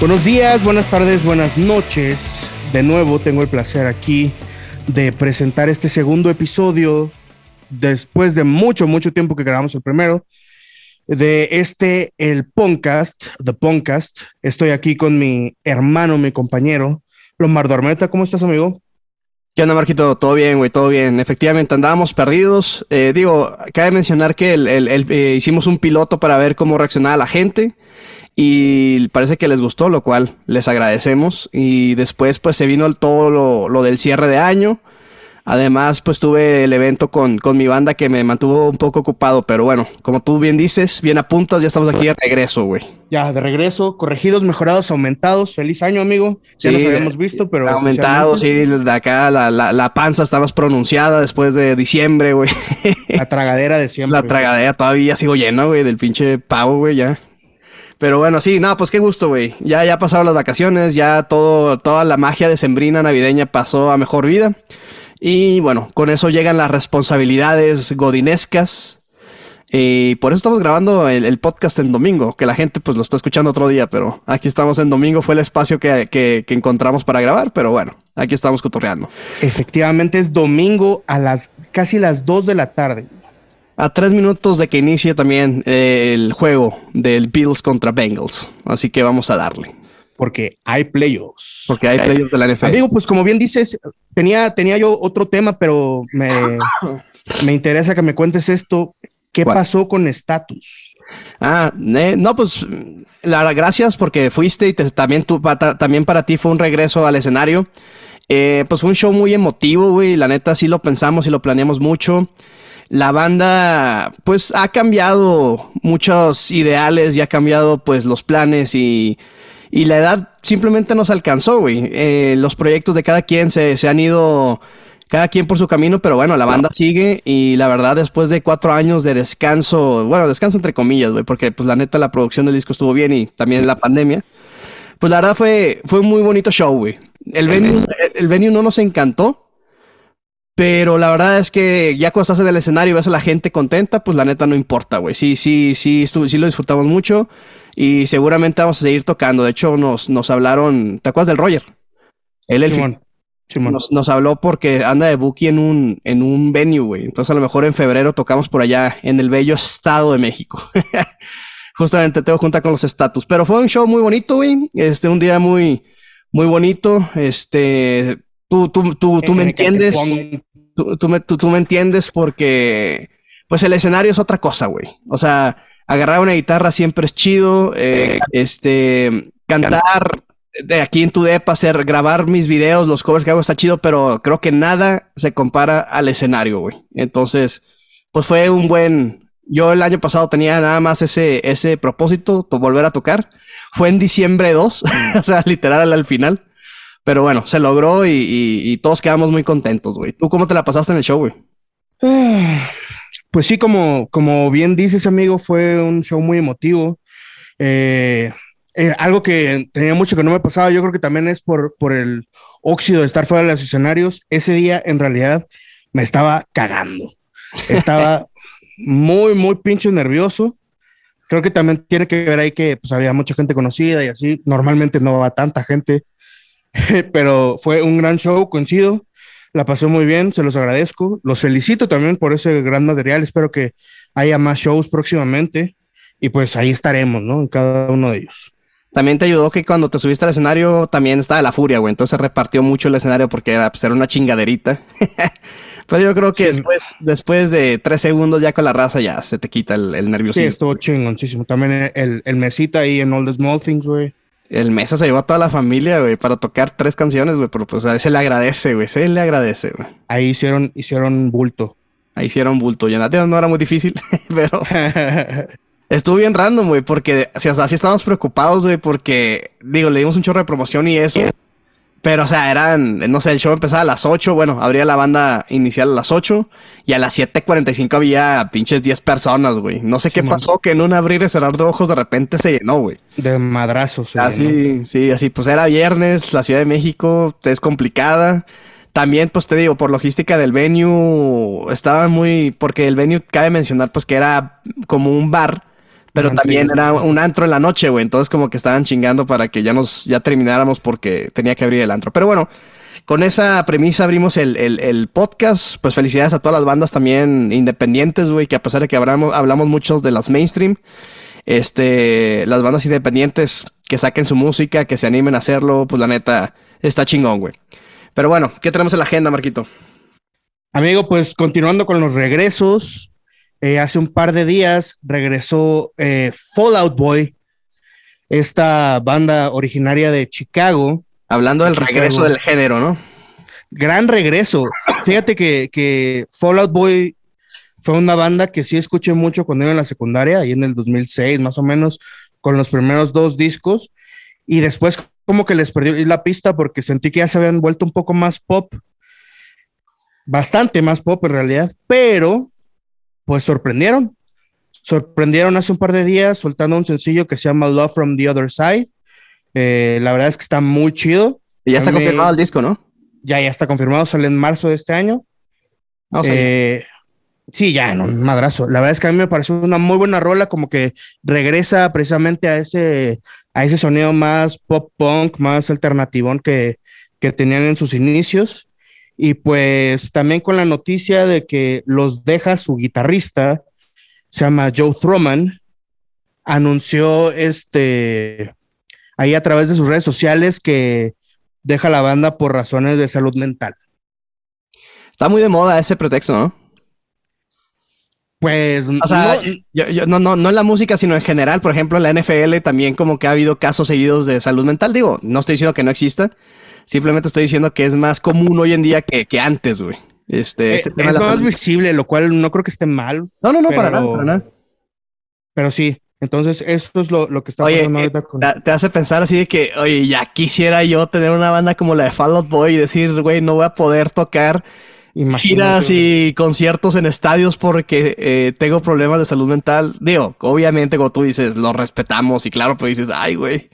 Buenos días, buenas tardes, buenas noches. De nuevo tengo el placer aquí de presentar este segundo episodio después de mucho, mucho tiempo que grabamos el primero de este, el podcast, The Podcast. Estoy aquí con mi hermano, mi compañero, Lombardo Armeta. ¿Cómo estás, amigo? ¿Qué onda, Marquito? Todo bien, güey, todo bien. Efectivamente, andábamos perdidos. Eh, digo, cabe mencionar que eh, hicimos un piloto para ver cómo reaccionaba la gente y parece que les gustó, lo cual les agradecemos. Y después pues se vino todo lo, del cierre de año. Además pues tuve el evento con, con, mi banda que me mantuvo un poco ocupado, pero bueno, como tú bien dices, bien apuntas, ya estamos aquí de regreso, güey. Ya, de regreso, corregidos, mejorados, aumentados. Feliz año, amigo. Ya nos habíamos visto, pero... Aumentados, sí, de acá la, la, la, panza está más pronunciada después de diciembre, güey. La tragadera de siempre. La tragadera todavía sigo lleno, güey, del pinche pavo, güey, ya. Pero bueno, sí, no, pues qué gusto, güey. Ya, ya pasaron las vacaciones, ya todo, toda la magia de sembrina navideña pasó a mejor vida. Y bueno, con eso llegan las responsabilidades godinescas. Y por eso estamos grabando el, podcast en domingo, que la gente pues lo está escuchando otro día, pero aquí estamos en domingo, fue el espacio que, que, que encontramos para grabar, pero bueno, aquí estamos cotorreando. Efectivamente es domingo a las casi las 2 de la tarde a tres minutos de que inicie también eh, el juego del Bills contra Bengals. Así que vamos a darle. Porque hay playoffs. Porque hay playoffs de la NFL. Amigo, pues como bien dices, tenía, tenía yo otro tema, pero me, me interesa que me cuentes esto. ¿Qué pasó con Status? Ah, no, pues la gracias porque fuiste y también, tú, también para ti fue un regreso al escenario. Eh, pues fue un show muy emotivo, güey. La neta sí lo pensamos y lo planeamos mucho la banda pues ha cambiado muchos ideales y ha cambiado pues los planes y, y la edad simplemente nos alcanzó, güey. Eh, los proyectos de cada quien se, se, han ido, cada quien por su camino, pero bueno, la banda sigue y la verdad después de cuatro años de descanso, bueno, descanso entre comillas, güey, porque pues la neta la producción del disco estuvo bien y también la pandemia. Pues la verdad fue, fue un muy bonito show, güey. El venue, el venue no nos encantó, pero la verdad es que ya cuando estás en el escenario y ves a la gente contenta, pues la neta no importa, güey. Sí, sí, sí, sí lo disfrutamos mucho y seguramente vamos a seguir tocando. De hecho, nos, nos hablaron, ¿te acuerdas del Roger? Él, el Simón. Nos, nos, habló porque anda de Buki en un, en un venue, güey. Entonces a lo mejor en febrero tocamos por allá en el bello estado de México. Justamente tengo junta con los estatus. Pero fue un show muy bonito, güey. Este, un día muy, muy bonito. Este, tú, tú, tú, tú me entiendes tú, me, tú, me entiendes porque, pues el escenario es otra cosa, güey. O sea, agarrar una guitarra siempre es chido, eh, este, cantar de aquí en tu depa, hacer, grabar mis videos, los covers que hago está chido, pero creo que nada se compara al escenario, güey. Entonces, pues fue un buen, yo el año pasado tenía nada más ese, ese propósito, volver a tocar. Fue en diciembre 2, o sea, literal al final. Pero bueno, se logró y, todos quedamos muy contentos, güey. ¿Tú cómo te la pasaste en el show, güey? Pues sí, como, como bien dices, amigo, fue un show muy emotivo. Eh, eh, algo que tenía mucho que no me pasaba, yo creo que también es por, por el óxido de estar fuera de los escenarios. Ese día, en realidad, me estaba cagando. Estaba muy, muy pinche nervioso. Creo que también tiene que ver ahí que pues, había mucha gente conocida y así. Normalmente no va tanta gente. pero fue un gran show, coincido. La pasé muy bien, se los agradezco. Los felicito también por ese gran material. Espero que haya más shows próximamente y pues ahí estaremos, ¿no? En cada uno de ellos. También te ayudó que cuando te subiste al escenario también estaba la furia, güey. Entonces repartió mucho el escenario porque era, pues, era una chingaderita. Pero yo creo que después, después de tres segundos ya con la raza ya se te quita el, el nerviosismo. Sí, estuvo chingoncísimo. También el, el mesita ahí en All the Small Things, güey. El Mesa se llevó a toda la familia, güey, para tocar tres canciones, güey, pero pues a ese le agradece, güey, se le agradece, güey. Ahí hicieron, hicieron bulto. Ahí hicieron bulto. Ya no era muy difícil, pero estuvo bien random, güey, porque o sea, así estábamos preocupados, güey, porque, digo, le dimos un chorro de promoción y eso. Pero, o sea, eran, no sé, el show empezaba a las 8, bueno, abría la banda inicial a las 8 y a las 7.45 había pinches 10 personas, güey. No sé qué pasó, que en un abrir y cerrar de ojos de repente se llenó, güey. De madrazos. Así, sí, así, pues era viernes, la Ciudad de México es complicada. También, pues te digo, por logística del venue, estaba muy, porque el venue cabe mencionar, pues que era como un bar Pero también era un antro en la noche, güey. Entonces como que estaban chingando para que ya nos, ya termináramos porque tenía que abrir el antro. Pero bueno, con esa premisa abrimos el, el- el podcast. Pues felicidades a todas las bandas también independientes, güey, que a pesar de que hablamos, hablamos muchos de las mainstream, este, las bandas independientes que saquen su música, que se animen a hacerlo, pues la neta, está chingón, güey. Pero bueno, ¿qué tenemos en la agenda, Marquito? Amigo, pues continuando con los regresos, eh, hace un par de días regresó eh, Fallout Boy, esta banda originaria de Chicago. Hablando del Chicago. regreso del género, ¿no? Gran regreso. Fíjate que, que Fallout Boy fue una banda que sí escuché mucho cuando iba en la secundaria, ahí en el 2006 más o menos, con los primeros dos discos. Y después como que les perdí la pista porque sentí que ya se habían vuelto un poco más pop. Bastante más pop en realidad, pero pues sorprendieron. Sorprendieron hace un par de días soltando un sencillo que se llama Love from the Other Side. Eh, la verdad es que está muy chido. Y ya está confirmado el disco, ¿no? Ya, ya está confirmado, sale en marzo de este año. Vamos a ver. Eh, sí, ya, no, un madrazo. La verdad es que a mí me pareció una muy buena rola, como que regresa precisamente a ese, a ese sonido más pop punk, más alternativón que, que tenían en sus inicios. Y pues también con la noticia de que los deja su guitarrista, se llama Joe Throman, anunció este ahí a través de sus redes sociales que deja la banda por razones de salud mental. Está muy de moda ese pretexto, ¿no? Pues O sea, no, yo- yo- no, no, no en la música, sino en general. Por ejemplo, en la NFL también como que ha habido casos seguidos de salud mental. Digo, no estoy diciendo que no exista. Simplemente estoy diciendo que es más común hoy en día que, que antes, güey. Este, eh, este tema es más visible, lo cual no creo que esté mal, No, no, no, para nada, para nada. pero sí. Entonces, esto es lo, lo que está Oye, pasando eh, ahorita con. Te, hace pensar así de que, oye, ya quisiera yo tener una banda como la de Fall Out Boy y decir, güey, no voy a poder tocar Imagínate, giras y conciertos en estadios porque eh, tengo problemas de salud mental. Digo, obviamente, como tú dices, lo respetamos y claro, pues dices, ay, güey.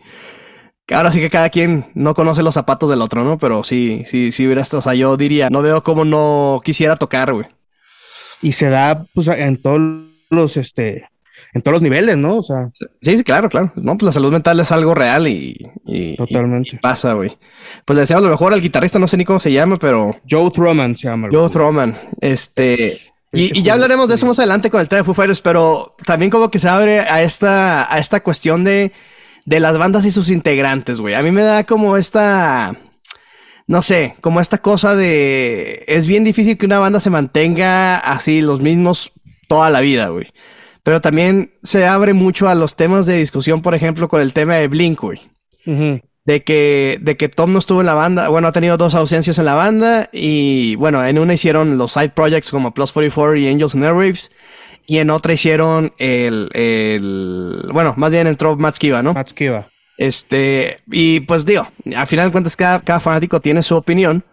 Ahora sí que cada quien no conoce los zapatos del otro, ¿no? Pero sí, sí, sí hubiera esto. O sea, yo diría, no veo cómo no quisiera tocar, güey. Y se da pues en todos los este en todos los niveles, ¿no? O sea, Sí, sí, claro, claro. No, pues la salud mental es algo real y, y- Totalmente. y pasa, güey. Pues le deseamos lo mejor al guitarrista, no sé ni cómo se llama, pero Joe Throman se llama. Joe. Throman. Este. Y, y ya hablaremos de eso más adelante con el tema de Foo Fighters, pero también como que se abre a esta, a esta cuestión de, de las bandas y sus integrantes, güey. A mí me da como esta, no sé, como esta cosa de, es bien difícil que una banda se mantenga así los mismos toda la vida, güey. Pero también se abre mucho a los temas de discusión, por ejemplo, con el tema de Blink, güey Ujú. de que, de que Tom no estuvo en la banda. Bueno, ha tenido dos ausencias en la banda. Y bueno, en una hicieron los side projects como Plus 44 y Angels and Airwaves. Y en otra hicieron el, el. Bueno, más bien entró Matt Skiba, ¿no? Matt Skiba. Este. Y pues digo, al final de cuentas, cada, cada fanático tiene su opinión.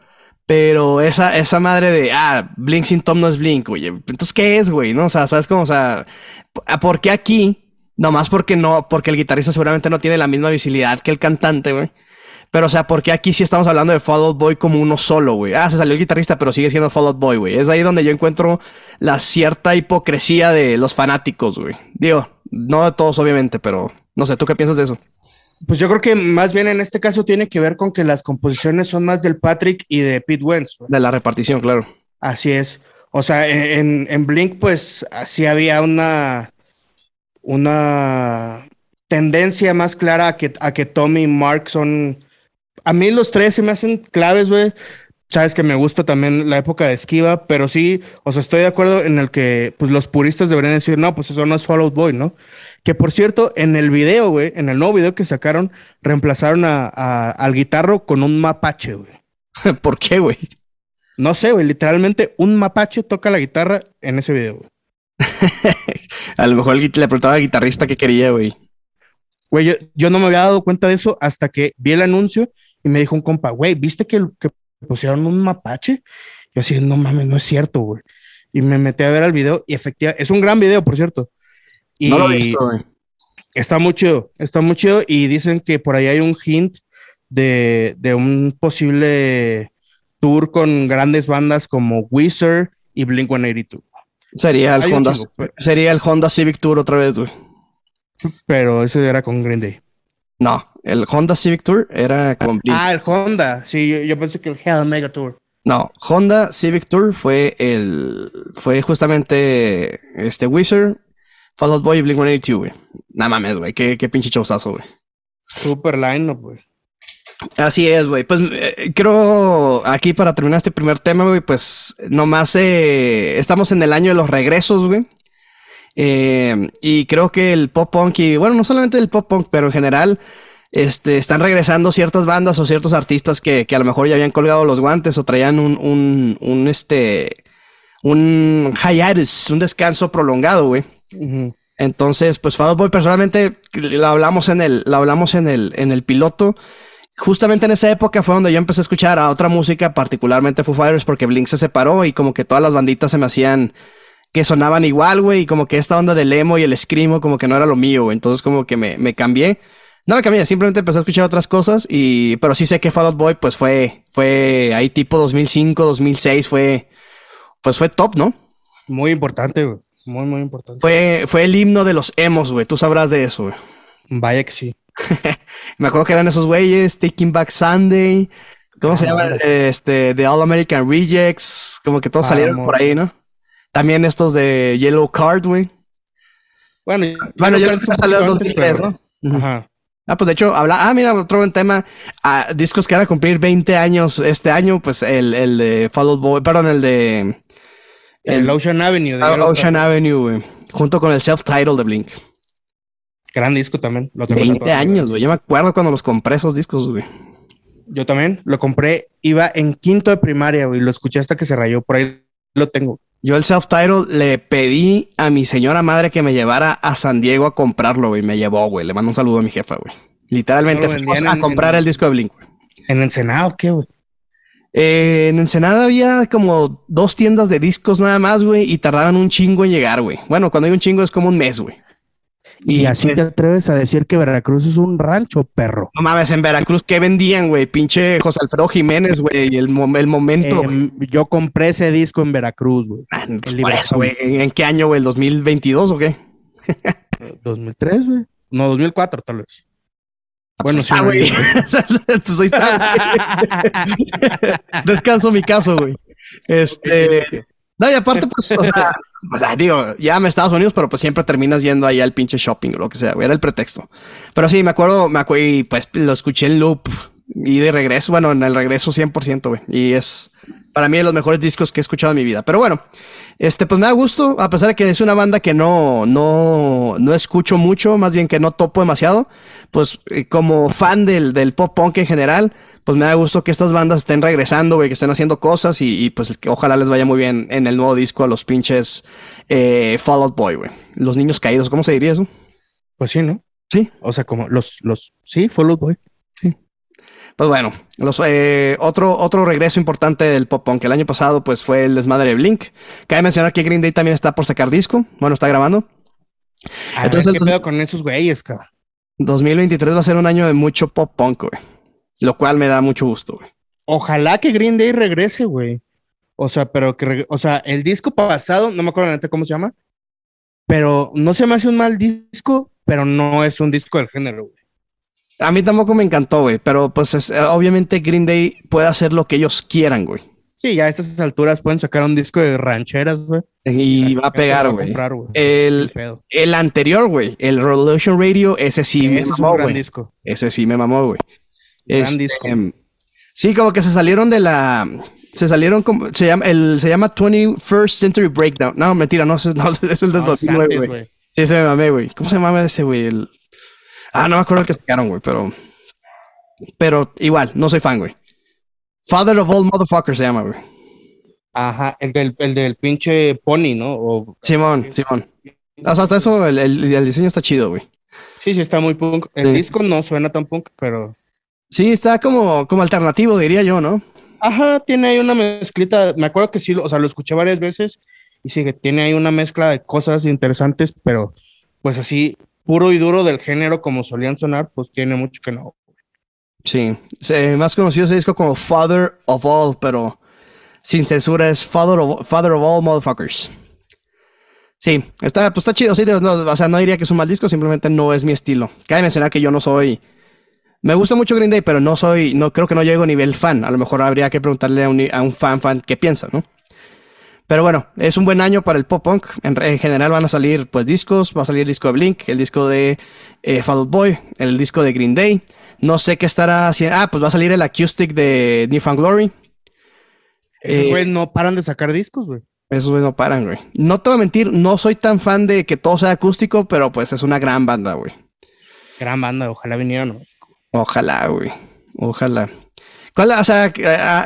Pero esa, esa madre de, ah, Blink sin Tom no es Blink, güey. Entonces, ¿qué es, güey? ¿No? O sea, ¿sabes cómo? O sea, ¿por qué aquí? Nomás porque no, porque el guitarrista seguramente no tiene la misma visibilidad que el cantante, güey. Pero, o sea, ¿por qué aquí sí estamos hablando de Fall Out Boy como uno solo, güey? Ah, se salió el guitarrista, pero sigue siendo Fall Out Boy, güey. Es ahí donde yo encuentro la cierta hipocresía de los fanáticos, güey. Digo, no de todos, obviamente, pero no sé, ¿tú qué piensas de eso? Pues yo creo que más bien en este caso tiene que ver con que las composiciones son más del Patrick y de Pete Wentz. De la repartición, claro. Así es. O sea, en, en Blink, pues así había una, una tendencia más clara a que, a que Tommy y Mark son. A mí los tres se me hacen claves, güey. Sabes que me gusta también la época de Esquiva, pero sí, o sea, estoy de acuerdo en el que pues los puristas deberían decir, no, pues eso no es Fall Out Boy, ¿no? Que por cierto, en el video, güey, en el nuevo video que sacaron, reemplazaron a, a- al guitarro con un mapache, güey. ¿Por qué, güey? No sé, güey, literalmente un mapache toca la guitarra en ese video, güey. A lo mejor le preguntaba al guitarrista qué quería, güey. Güey, yo, yo no me había dado cuenta de eso hasta que vi el anuncio y me dijo un compa, güey, ¿viste que, que pusieron un mapache? Yo así, no mames, no es cierto, güey. Y me metí a ver el video y efectivamente, es un gran video, por cierto. Y No lo he visto, güey. está muy chido, está muy chido y dicen que por ahí hay un hint de, de un posible tour con grandes bandas como Wizard y Blink-182. Sería el Honda, pero- sería el Honda Civic Tour otra vez, güey. Pero ese era con Green Day. No, el Honda Civic Tour era con Blink. Ah, el Honda. Sí, yo, yo pensé que el Hell Mega Tour. No, Honda Civic Tour fue el. Fue justamente este Wizard, Fall Out Boy y Blink 182, güey. Nada mames, güey. Qué, qué pinche chauzazo, güey. Super line güey. Así es, güey. Pues eh, creo aquí para terminar este primer tema, güey, pues nomás eh, estamos en el año de los regresos, güey. Eh, y creo que el pop punk y bueno, no solamente el pop punk, pero en general este, están regresando ciertas bandas o ciertos artistas que, que, a lo mejor ya habían colgado los guantes o traían un, un, un este, un hiatus, un descanso prolongado, güey. Entonces, pues Fall Boy personalmente lo hablamos en el, lo hablamos en el, en el piloto. Justamente en esa época fue donde yo empecé a escuchar a otra música, particularmente Foo Fighters, porque Blink se separó y como que todas las banditas se me hacían que sonaban igual, güey, y como que esta onda del emo y el screamo como que no era lo mío, güey. Entonces como que me, me cambié. No me cambié, simplemente empecé a escuchar otras cosas y... Pero sí sé que Fall Out Boy pues fue... Fue ahí tipo 2005, 2006, fue... Pues fue top, ¿no? Muy importante, güey. Muy, muy importante. Fue, fue el himno de los emos, güey. Tú sabrás de eso, güey. Vaya que sí. me acuerdo que eran esos güeyes, Taking Back Sunday. ¿Cómo se llama? Este, The All American Rejects. Como que todos salieron por ahí, ¿no? También estos de Yellow Card, güey. Bueno, bueno, ya salió 2003, ¿no? Ajá. Ah, pues de hecho, habla. Ah, mira, otro buen tema. Ah, discos que van a cumplir 20 años este año, pues el, el de Follow Boy, perdón, el de. El, Ocean Avenue. De ah, Ocean Avenue, güey. Junto con el self-title de Blink. Gran disco también. Lo 20 años, güey. Yo me acuerdo cuando los compré esos discos, güey. Yo también lo compré. Iba en quinto de primaria, güey. Lo escuché hasta que se rayó. Por ahí lo tengo. Yo el self-title le pedí a mi señora madre que me llevara a San Diego a comprarlo, güey. Me llevó, güey. Le mando un saludo a mi jefa, güey. Literalmente fuimos a comprar el disco de Blink, güey. ¿En Ensenada qué, güey? Eh, en Ensenada había como dos tiendas de discos nada más, güey, y tardaban un chingo en llegar, güey. Bueno, cuando hay un chingo es como un mes, güey. Y, así te atreves a decir que Veracruz es un rancho, perro. No mames, en Veracruz, ¿qué vendían, güey? Pinche José Alfredo Jiménez, güey, el, el momento. Em, yo compré ese disco en Veracruz, güey. Ah, güey. ¿En qué año, güey? ¿El 2022 o qué? 2003, güey. No, 2004, tal vez. Ah, pues bueno, sí, güey. Descanso mi caso, güey. Este. No, y aparte, pues, o sea, o sea, digo, ya me Estados Unidos, pero pues siempre terminas yendo ahí al pinche shopping o lo que sea, güey. Era el pretexto. Pero sí, me acuerdo, me acuerdo, y pues lo escuché en loop y de regreso, bueno, en el regreso 100%, güey. Y es para mí de los mejores discos que he escuchado en mi vida. Pero bueno, este, pues me da gusto, a pesar de que es una banda que no, no, no escucho mucho, más bien que no topo demasiado, pues eh, como fan del, del pop punk en general, pues me da gusto que estas bandas estén regresando, güey, que estén haciendo cosas y, pues que ojalá les vaya muy bien en el nuevo disco a los pinches eh, Fall Out Boy, güey. Los niños caídos, ¿cómo se diría eso? Pues sí, ¿no? Sí. O sea, como los, los, sí, Fall Out Boy. Sí. Pues bueno, los, eh, otro, otro regreso importante del pop punk el año pasado, pues fue el desmadre de Blink. Cabe mencionar que Green Day también está por sacar disco. Bueno, está grabando. Entonces, ¿qué pedo con esos güeyes, cabrón? 2023 va a ser un año de mucho pop punk, güey. Lo cual me da mucho gusto, güey. Ojalá que Green Day regrese, güey. O sea, pero que, o sea, el disco pasado, no me acuerdo neta cómo se llama, pero no se me hace un mal disco, pero no es un disco del género, güey. A mí tampoco me encantó, güey, pero pues obviamente Green Day puede hacer lo que ellos quieran, güey. Sí, ya a estas alturas pueden sacar un disco de rancheras, güey. Y va a pegar, güey. El, el anterior, güey, el Revolution Radio, ese sí me mamó, güey. Ese sí me mamó, güey. Este, sí, como que se salieron de la. Se salieron como. Se llama, el, se llama 21st Century Breakdown. No, mentira, no, no es el de 2009, güey. Sí, ese me mamé, güey. ¿Cómo se llama ese, güey? Ah, no me acuerdo el que sacaron, güey, pero. Pero igual, no soy fan, güey. Father of All Motherfuckers se llama, güey. Ajá, el del, el del pinche Pony, ¿no? Simón, Simón. hasta eso, el, el, diseño está chido, güey. Sí, sí, está muy punk. El disco no suena tan punk, pero. Sí, está como, como alternativo, diría yo, ¿no? Ajá, tiene ahí una mezclita. Me acuerdo que sí, o sea, lo escuché varias veces y sí que tiene ahí una mezcla de cosas interesantes, pero pues así, puro y duro del género como solían sonar, pues tiene mucho que no. Sí, más conocido ese disco como Father of All, pero sin censura es Father of, Father of All Motherfuckers. Sí, está, pues está chido, sí, no, o sea, no diría que es un mal disco, simplemente no es mi estilo. Cabe mencionar que yo no soy... Me gusta mucho Green Day, pero no soy, no creo que no llego a nivel fan. A lo mejor habría que preguntarle a un, a un fan fan qué piensa, ¿no? Pero bueno, es un buen año para el pop punk. En, en, general van a salir pues discos, va a salir el disco de Blink, el disco de eh, Fall Out Boy, el disco de Green Day. No sé qué estará haciendo. Ah, pues va a salir el acoustic de New Found Glory. Esos güey no paran de sacar discos, güey. Esos güey no paran, güey. No te voy a mentir, no soy tan fan de que todo sea acústico, pero pues es una gran banda, güey. Gran banda, ojalá vinieran. Ojalá, güey. Ojalá. ¿Cuál, o sea,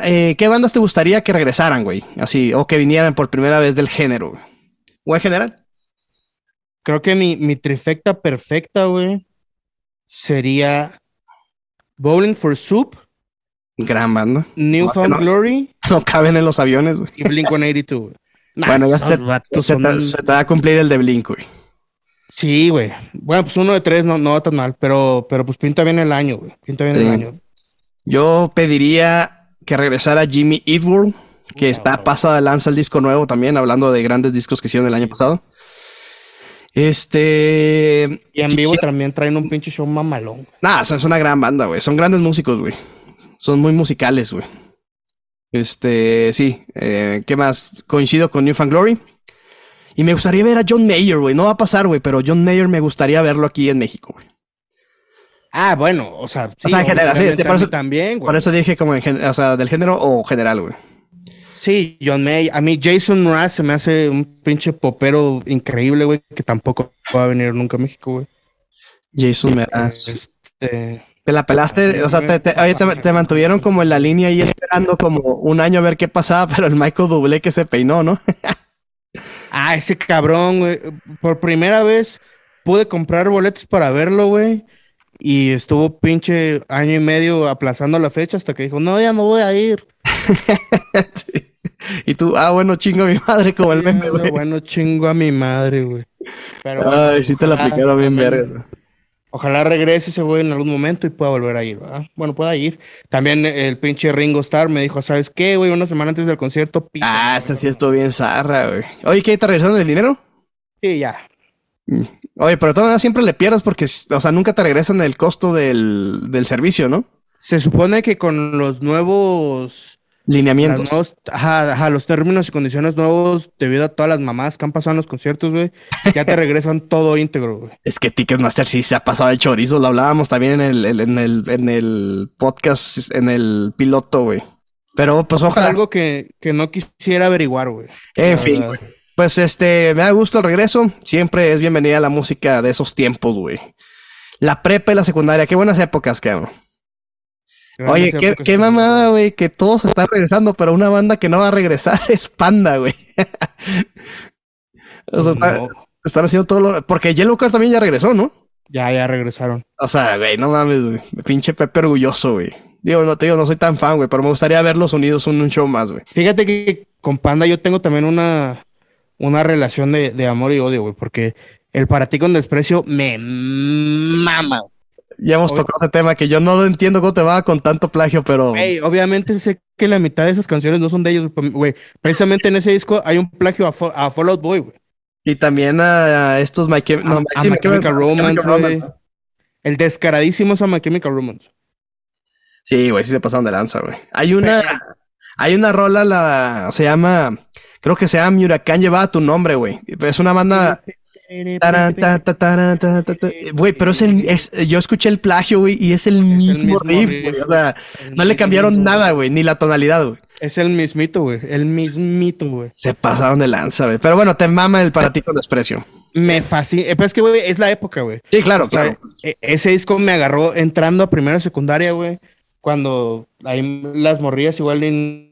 eh, ¿qué bandas te gustaría que regresaran, güey? Así, o que vinieran por primera vez del género, güey. ¿O en general? Creo que mi, mi trifecta perfecta, güey, sería Bowling for Soup. Gran banda. Newfound no, Glory. No caben en los aviones, güey. Y Blink 182, güey. Nah, bueno, ya se, se, se, te, va a cumplir el de Blink, güey. Sí, güey. Bueno, pues uno de tres no, no va tan mal, pero, pero pues pinta bien el año, güey. Pinta bien sí. el año. Yo pediría que regresara Jimmy Eat World, que está pasada de lanza el disco nuevo también, hablando de grandes discos que hicieron el año pasado. Este. Y en vivo también traen un pinche show mamalón. Nah, es una gran banda, güey. Son grandes músicos, güey. Son muy musicales, güey. Este, sí. Eh, ¿Qué más? Coincido con New Fan Glory. Y me gustaría ver a John Mayer, güey. No va a pasar, güey, pero John Mayer me gustaría verlo aquí en México, güey. Ah, bueno, o sea, sí, o sea, en general, sí, por eso, también, güey. Por eso dije como en, o sea, del género o general, güey. Sí, John May. A mí Jason Mraz se me hace un pinche popero increíble, güey, que tampoco va a venir nunca a México, güey. Jason Mraz. Este... Te la pelaste, o sea, te, te, oye, te, te, mantuvieron como en la línea y esperando como un año a ver qué pasaba, pero el Michael Bublé que se peinó, ¿no? ah, ese cabrón, güey. Por primera vez pude comprar boletos para verlo, güey. Y estuvo pinche año y medio aplazando la fecha hasta que dijo, no, ya no voy a ir. sí. Y tú, ah, bueno, chingo a mi madre, como el meme, güey. Bueno, chingo a mi madre, güey. Pero, Ay, bueno, sí te la aplicaron bien verga. Ojalá regrese ese güey en algún momento y pueda volver a ir, ¿verdad? Bueno, pueda ir. También el pinche Ringo Starr me dijo, ¿sabes qué, güey? Una semana antes del concierto. Pisa, ah, esta sí estuvo bien zarra, güey. Oye, ¿qué? ¿Te regresaron el dinero? Sí, ya. Oye, pero todavía siempre le pierdas porque, o sea, nunca te regresan el costo del, del servicio, ¿no? Se supone que con los nuevos lineamientos. Nuevos, ajá, ajá, los términos y condiciones nuevos, debido a todas las mamás que han pasado en los conciertos, güey, ya te regresan todo íntegro, güey. Es que Ticketmaster sí se ha pasado de chorizo, lo hablábamos también en el, en el, en el podcast, en el piloto, güey. Pero pues ojalá. Es algo que, que no quisiera averiguar, güey. En fin, güey. Pues este, me da gusto el regreso. Siempre es bienvenida la música de esos tiempos, güey. La prepa y la secundaria, qué buenas épocas, cabrón. Oye, qué, qué mamada, güey, que todos están regresando, pero una banda que no va a regresar es Panda, güey. o sea, está, no. están haciendo todo lo... Porque Yellow Card también ya regresó, ¿no? Ya, ya regresaron. O sea, güey, no mames, güey. Pinche Pepe orgulloso, güey. Digo, no te digo, no soy tan fan, güey, pero me gustaría verlos unidos en un show más, güey. Fíjate que con Panda yo tengo también una, una relación de, de amor y odio, güey, porque el para ti con desprecio me mama, güey. Ya hemos Obvio. tocado ese tema que yo no lo entiendo cómo te va con tanto plagio, pero. Hey, obviamente sé que la mitad de esas canciones no son de ellos, güey. Precisamente en ese disco hay un plagio a, a Fall Out Boy, güey. Y también a estos My, Chem no, a, sí, a My Chemical Romance, güey. El descaradísimo es a My Chemical Romance. Sí, güey, sí se pasaron de lanza, güey. Hay una. hay una rola, la. Se llama. Creo que se llama Huracán llevaba tu nombre, güey. Es una banda. Güey, pero es el. Es, yo escuché el plagio, güey, y es el, mismo, mismo, riff, güey. O sea, no le cambiaron nada, güey, ni la tonalidad, güey. Es el mismito, güey. El mismito, güey. Se pasaron de lanza, güey. Pero bueno, te mama el para ti con desprecio. Me fascina. Pero es que, güey, es la época, güey. Sí, claro, claro. Ese disco me agarró entrando a primera secundaria, güey. Cuando hay las morrillas igual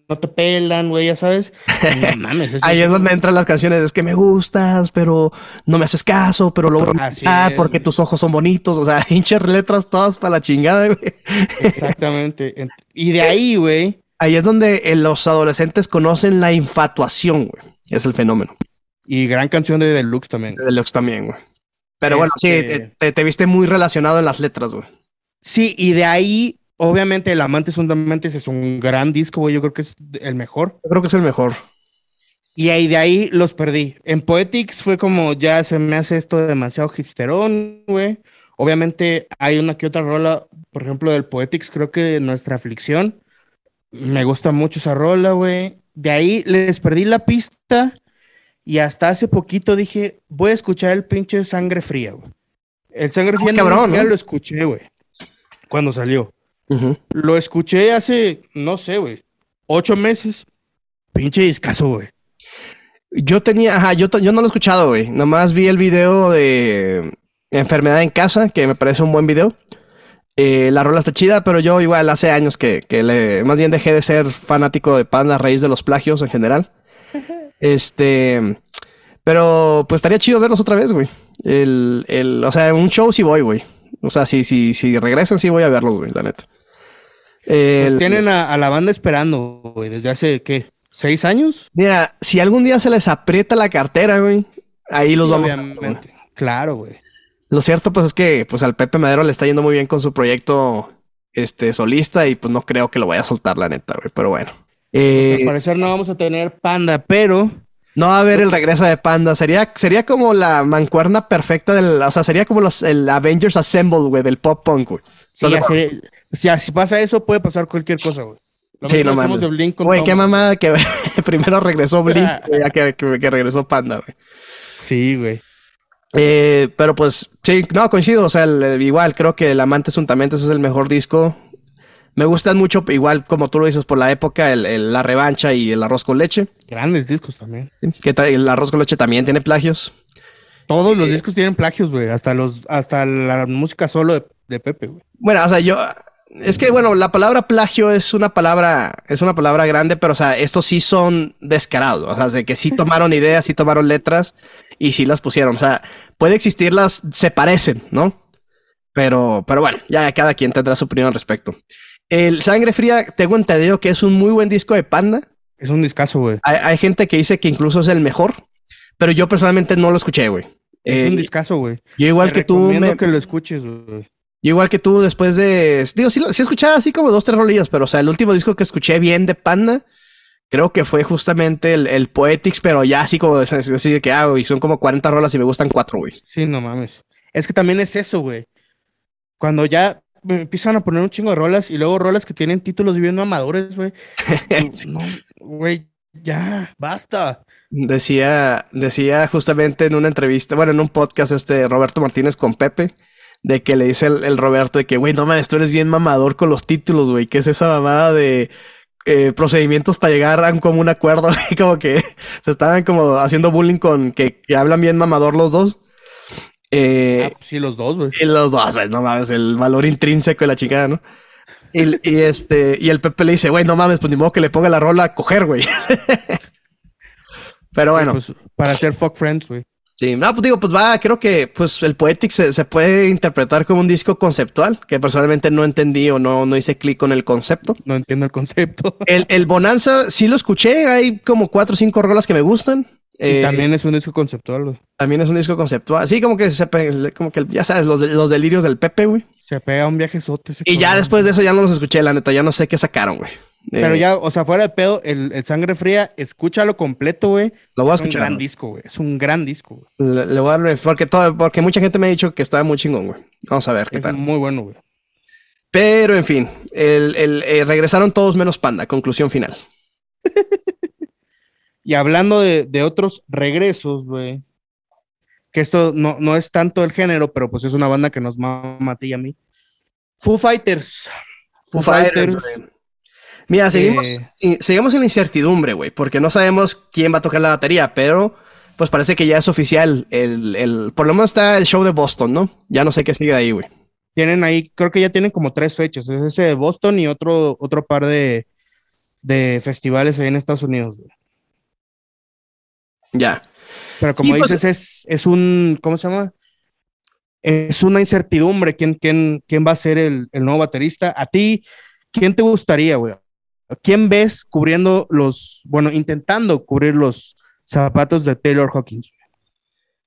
no te pelan, güey, ya sabes. No mames. Es Ahí es donde entran las canciones. Es que me gustas, pero no me haces caso, pero logro ah, porque tus ojos son bonitos. O sea, hinchas letras todas para la chingada, güey. Exactamente. Y de ahí, güey. Ahí es donde eh, los adolescentes conocen la infatuación, güey. Es el fenómeno. Y gran canción de Deluxe también. De Deluxe también, güey. Pero bueno, sí, te, te, te viste muy relacionado en las letras, güey. Sí, y de ahí Obviamente, El Amante es un Amantes es un gran disco, güey. Yo creo que es el mejor. Yo creo que es el mejor. Y ahí de ahí los perdí. En Poetics fue como ya se me hace esto demasiado hipsterón, güey. Obviamente hay una que otra rola, por ejemplo, del Poetics, creo que Nuestra Aflicción. Me gusta mucho esa rola, güey. De ahí les perdí la pista y hasta hace poquito dije, voy a escuchar el pinche Sangre Fría, güey. El Sangre Fría cabrón, ya ¿no? lo escuché, güey. Cuando salió. Lo escuché hace, no sé, güey, ocho meses. Pinche discazo, güey. Yo tenía, ajá, yo, yo no lo he escuchado, güey. Nomás vi el video de Enfermedad en Casa, que me parece un buen video. Eh, la rola está chida, pero yo igual hace años que, que le, más bien dejé de ser fanático de Panda a raíz de los plagios en general. Este, pero pues estaría chido verlos otra vez, güey. El, el, o sea, un show sí voy, güey. O sea, si, si, si regresan, sí voy a verlos, güey, la neta. Pues tienen a, a la banda esperando, güey, desde hace, ¿qué? ¿Seis años? Mira, si algún día se les aprieta la cartera, güey, ahí los vamos a ver, güey. Obviamente. Claro, güey. Lo cierto, pues, es que pues al Pepe Madero le está yendo muy bien con su proyecto este, solista y pues no creo que lo vaya a soltar, la neta, güey. Pero bueno. Eh, Al parecer no vamos a tener panda, pero no va a haber el regreso de Panda. Sería, sería como la mancuerna perfecta del... O sea, sería como los, el Avengers Assemble, güey, del pop punk, güey. sí, sé- si así pasa eso, puede pasar cualquier cosa, güey. Lo Sí, no mames. Güey, qué mamada que primero regresó Blink, ya que, que- que regresó Panda, güey. Sí, güey. Eh, pero pues, sí, no, coincido. O sea, el- el- igual creo que El Amantes Juntamente es el mejor disco. Me gustan mucho, igual como tú lo dices, por la época, el, el- la revancha y el arroz con leche. Grandes discos también. Que el arroz con leche también tiene plagios. Todos los discos tienen plagios, güey. Hasta los, hasta la música solo de, de Pepe, güey. Bueno, o sea, yo. Es que, bueno, la palabra plagio es una palabra, es una palabra grande, pero, o sea, estos sí son descarados. O sea, de que sí tomaron ideas, sí tomaron letras y sí las pusieron. O sea, puede existirlas, se parecen, ¿no? Pero, pero bueno, ya cada quien tendrá su opinión al respecto. El Sangre Fría, tengo entendido que es un muy buen disco de Panda. Es un discazo, güey. Hay, hay gente que dice que incluso es el mejor, pero yo personalmente no lo escuché, güey. Es Eh, un discazo, güey. yo igual Te que tú, me- que lo escuches, güey. yo igual que tú, después de. Digo, sí, sí escuchaba así como dos, tres rolillas, pero o sea, el último disco que escuché bien de Panda, creo que fue justamente el, el Poetics, pero ya así como así de que, ah, güey, son como 40 rolas y me gustan cuatro, güey. Sí, no mames. Es que también es eso, güey. Cuando ya me empiezan a poner un chingo de rolas y luego rolas que tienen títulos bien amadores, güey. No, güey, ya, basta. Decía, decía justamente en una entrevista, bueno, en un podcast este Roberto Martínez con Pepe, de que le dice el, el Roberto de que, güey, no mames, tú eres bien mamador con los títulos, güey, ¿qué es esa mamada de eh, procedimientos para llegar a un común acuerdo? Como que se estaban como haciendo bullying con que, que hablan bien mamador los dos. Eh, Ah, pues sí, los dos, güey. y los dos, güey, no mames, el valor intrínseco de la chingada, ¿no? Y, y este, y el Pepe le dice, güey, no mames, pues ni modo que le ponga la rola a coger, güey. Pero bueno. Pues, para hacer fuck friends, güey. Sí, no, pues digo, pues va, creo que pues el Poetic se, se puede interpretar como un disco conceptual, que personalmente no entendí o no, no hice clic con el concepto. No entiendo el concepto. El, el Bonanza sí lo escuché, hay como cuatro o cinco rolas que me gustan. Y Eh, también es un disco conceptual, güey. también es un disco conceptual. Sí, como que se como que ya sabes, los, los delirios del Pepe, güey. Se pega un viaje sote. Y ya después de eso ya no los escuché, la neta, ya no sé qué sacaron, güey. Pero Eh, ya, o sea, fuera de pedo, el, el Sangre Fría, escúchalo completo, güey. lo voy a Es un escuchar. gran güey. disco, güey. Es un gran disco, güey. Le, le voy a dar, porque, todo, porque mucha gente me ha dicho que estaba muy chingón, güey. Vamos a ver qué tal. muy bueno, güey. Pero en fin, el, el, eh, regresaron todos menos Panda. Conclusión final. Y hablando de, de otros regresos, güey. Que esto no, no es tanto el género, pero pues es una banda que nos mama a ti y a mí. Foo Fighters. Foo, Fighters. Mira, seguimos, Eh. y- seguimos en la incertidumbre, güey, porque no sabemos quién va a tocar la batería, pero pues parece que ya es oficial. El, el, por lo menos está el show de Boston, ¿no? Ya no sé qué sigue de ahí, güey. Tienen ahí, creo que ya tienen como tres fechas. Es ese de Boston y otro, otro par de, de festivales ahí en Estados Unidos, güey. Ya. Pero como Sí, pues- dices, es, es un, ¿cómo se llama? Es una incertidumbre quién, quién, quién va a ser el, el nuevo baterista. A ti, ¿quién te gustaría, güey? ¿Quién ves cubriendo los, bueno, intentando cubrir los zapatos de Taylor Hawkins?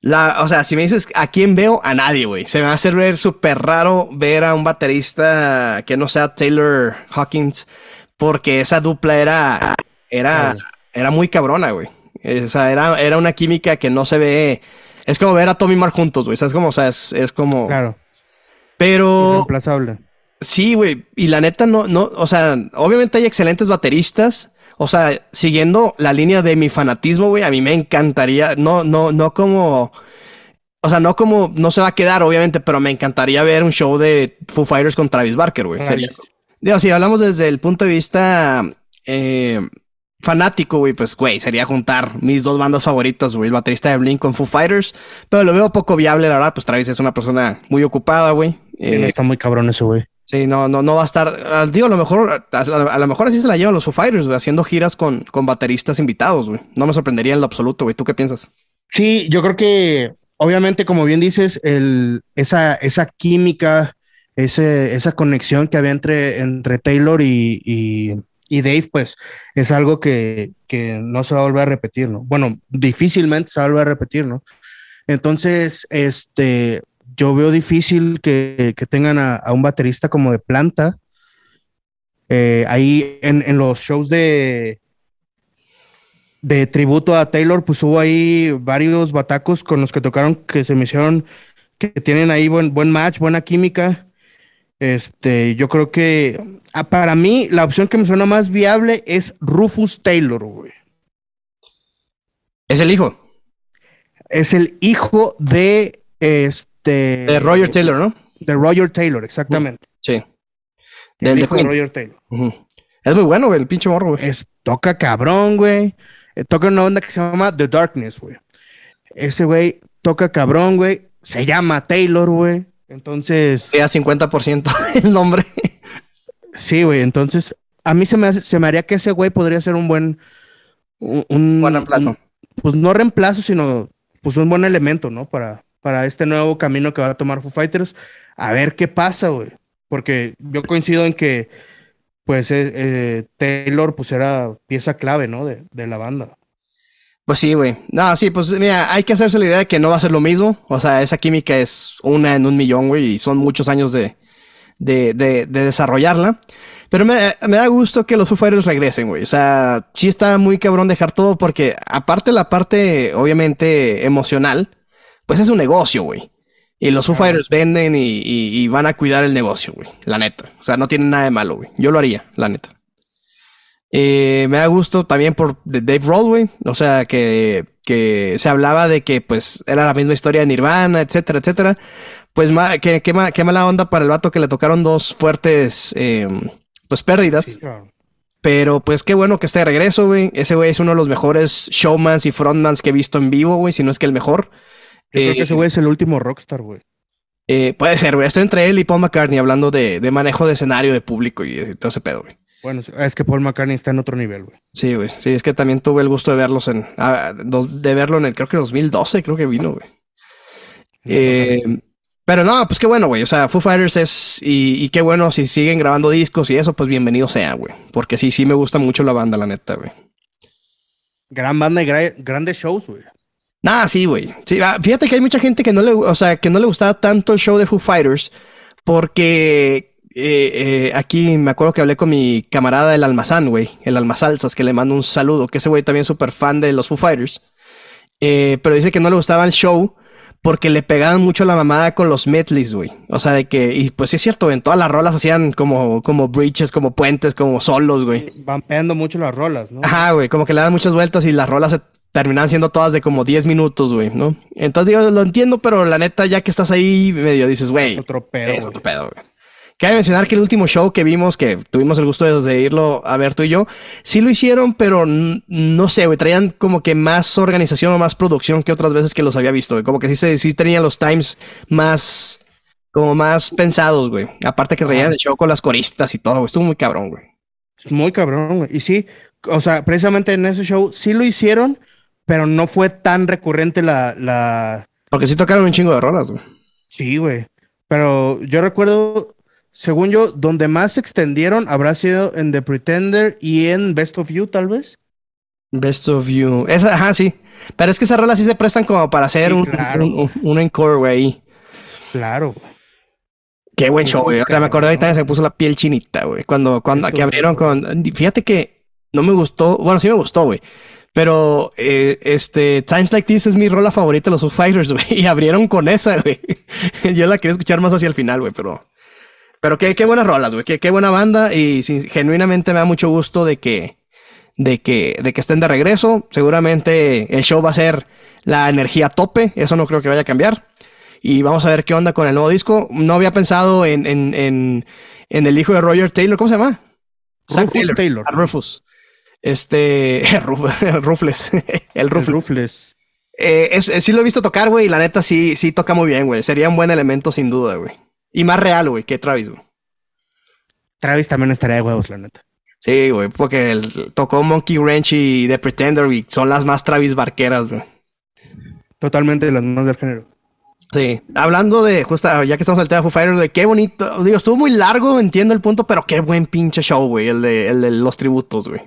La, o sea, si me dices a quién veo, a nadie, güey. Se me va a hacer ver súper raro ver a un baterista que no sea Taylor Hawkins, porque esa dupla era, era, era muy cabrona, güey. O sea, era, era una química que no se ve. Es como ver a Tommy Mark juntos, güey. ¿Sabes cómo? O sea, es, es como. Claro. Pero. Reemplazable. Sí, güey. Y la neta, no, no. O sea, obviamente hay excelentes bateristas. O sea, siguiendo la línea de mi fanatismo, güey, a mí me encantaría. No, no, no como. O sea, no como. No se va a quedar, obviamente, pero me encantaría ver un show de Foo Fighters con Travis Barker, güey. Sería. Digo, si hablamos desde el punto de vista. Eh, fanático, güey, pues, güey, sería juntar mis dos bandas favoritas, güey, el baterista de Blink con Foo Fighters, pero lo veo poco viable, la verdad, pues Travis es una persona muy ocupada, güey. Eh, está muy cabrón ese, güey. Sí, no, no, no va a estar, ah, digo, a lo mejor, a, lo mejor así se la llevan los Foo Fighters, güey, haciendo giras con, con bateristas invitados, güey. No me sorprendería en lo absoluto, güey. ¿Tú qué piensas? Sí, yo creo que, obviamente, como bien dices, el, esa, esa química, ese, esa conexión que había entre, entre Taylor y y Dave, pues, es algo que, no se va a volver a repetir, ¿no? Bueno, difícilmente se va a volver a repetir, ¿no? Entonces, este, yo veo difícil que, tengan a, un baterista como de planta. Eh, ahí en, los shows de, de tributo a Taylor, pues hubo ahí varios batacos con los que tocaron que se me hicieron que tienen ahí buen, buen match, buena química. Este, yo creo que ah, para mí la opción que me suena más viable es Rufus Taylor, güey. ¿Es el hijo? Es el hijo de este. De Roger Taylor, ¿no? De Roger Taylor, exactamente. Sí. Del hijo de Roger Taylor. Es muy bueno, güey, el pinche morro, güey. Es, toca cabrón, güey. Eh, toca una onda que se llama The Darkness, güey. Ese güey toca cabrón, güey. Se llama Taylor, güey. Entonces. Queda 50% el nombre. Sí, güey. Entonces, a mí se me, se me haría que ese güey podría ser un buen. Un, buen reemplazo. pues no reemplazo, sino pues un buen elemento, ¿no? Para, para este nuevo camino que va a tomar Foo Fighters. A ver qué pasa, güey. Porque yo coincido en que, pues, eh, eh, Taylor, pues era pieza clave, ¿no? De, de la banda. Pues sí, güey. No, sí, pues mira, hay que hacerse la idea de que no va a ser lo mismo. O sea, esa química es una en un millón, güey, y son muchos años de, de, de, desarrollarla. Pero me, me, da gusto que los Foo Fighters regresen, güey. O sea, sí está muy cabrón dejar todo porque aparte la parte, obviamente, emocional, pues es un negocio, güey. Y los Foo Fighters venden y, y, y, van a cuidar el negocio, güey. La neta. O sea, no tienen nada de malo, güey. Yo lo haría, la neta. Eh, me da gusto también por Dave Roll, O sea, que, que, se hablaba de que pues era la misma historia de Nirvana, etcétera, etcétera. Pues qué, qué, mala onda para el vato que le tocaron dos fuertes em, pues pérdidas. Pero pues qué bueno que esté de regreso, güey. Ese güey es uno de los mejores showmans y frontmans que he visto en vivo, güey, si no es que el mejor. Yo creo que ese eh, güey es el último rockstar, güey. Eh, puede ser, güey. Estoy entre él y Paul McCartney hablando de, de manejo de escenario de público y todo ese pedo, güey. Bueno, es que Paul McCartney está en otro nivel, güey. Sí, güey. Sí, es que también tuve el gusto de verlos en. Ah, de verlo en el, creo que 2012, creo que vino, güey. Eh, pero no, pues qué bueno, güey. O sea, Foo Fighters es. Y, qué bueno si siguen grabando discos y eso, pues bienvenido sea, güey. Porque sí, sí me gusta mucho la banda, la neta, güey. Gran banda y grandes shows, güey. Nah, sí, güey. Sí, ah, fíjate que hay mucha gente que no le, o sea, que no le gustaba tanto el show de Foo Fighters porque eh, eh, aquí me acuerdo que hablé con mi camarada el Almazán, güey, el Almazalzas, que le mando un saludo, que ese güey también es súper fan de los Foo Fighters. Eh, pero dice que no le gustaba el show porque le pegaban mucho la mamada con los medleys, güey. O sea, de que, y pues sí es cierto, en todas las rolas hacían como, como bridges, como puentes, como solos, güey. Van pegando mucho las rolas, ¿no? Ajá, güey, como que le dan muchas vueltas y las rolas se terminan siendo todas de como 10 minutos, güey, ¿no? Entonces digo, lo entiendo, pero la neta, ya que estás ahí medio dices, güey. Otro pedo. Es otro pedo, güey. Cabe mencionar que el último show que vimos, que tuvimos el gusto de, irlo a ver tú y yo, sí lo hicieron, pero no sé, güey, traían como que más organización o más producción que otras veces que los había visto, güey. Como que sí, se, sí tenían los times más, como más pensados, güey. Aparte que traían el show con las coristas y todo, güey. Estuvo muy cabrón, güey. Muy cabrón, güey. Y sí, o sea, precisamente en ese show sí lo hicieron, pero no fue tan recurrente la... la... Porque sí tocaron un chingo de rolas, güey. Sí, güey. Pero yo recuerdo según yo, donde más se extendieron habrá sido en The Pretender y en Best of You, tal vez. Best of You. Esa, ajá, sí. Pero es que esas rolas sí se prestan como para hacer un, un, encore, güey. Claro. Qué buen show, güey. O sea, me acuerdo ahorita se puso la piel chinita, güey. Cuando, cuando aquí abrieron con. Fíjate que no me gustó. Bueno, sí me gustó, güey. Pero eh, este Times Like This es mi rola favorita de los Foo Fighters, güey. Y abrieron con esa, güey. Yo la quería escuchar más hacia el final, güey, pero. Pero qué, qué buenas rolas, güey. Qué, qué buena banda. Y sí, genuinamente me da mucho gusto de que, de que, de que estén de regreso. Seguramente el show va a ser la energía a tope. Eso no creo que vaya a cambiar. Y vamos a ver qué onda con el nuevo disco. No había pensado en, en, en, en el hijo de Roger Taylor. ¿Cómo se llama? Rufus Taylor. Ah, Rufus. Este. Ruf- Rufles. el Rufles. Rufles. Eh, es- eh, sí lo he visto tocar, güey. Y la neta sí, sí toca muy bien, güey. Sería un buen elemento sin duda, güey. Y más real, güey, que Travis, güey. Travis también estaría de huevos, la neta. Sí, güey, porque el- tocó Monkey Wrench y The Pretender, y son las más Travis barqueras, güey. Totalmente de las manos del género. Sí, hablando de, justo ya que estamos el tema de Foo Fighters, güey, qué bonito, digo, estuvo muy largo, entiendo el punto, pero qué buen pinche show, güey, el de, el de los tributos, güey.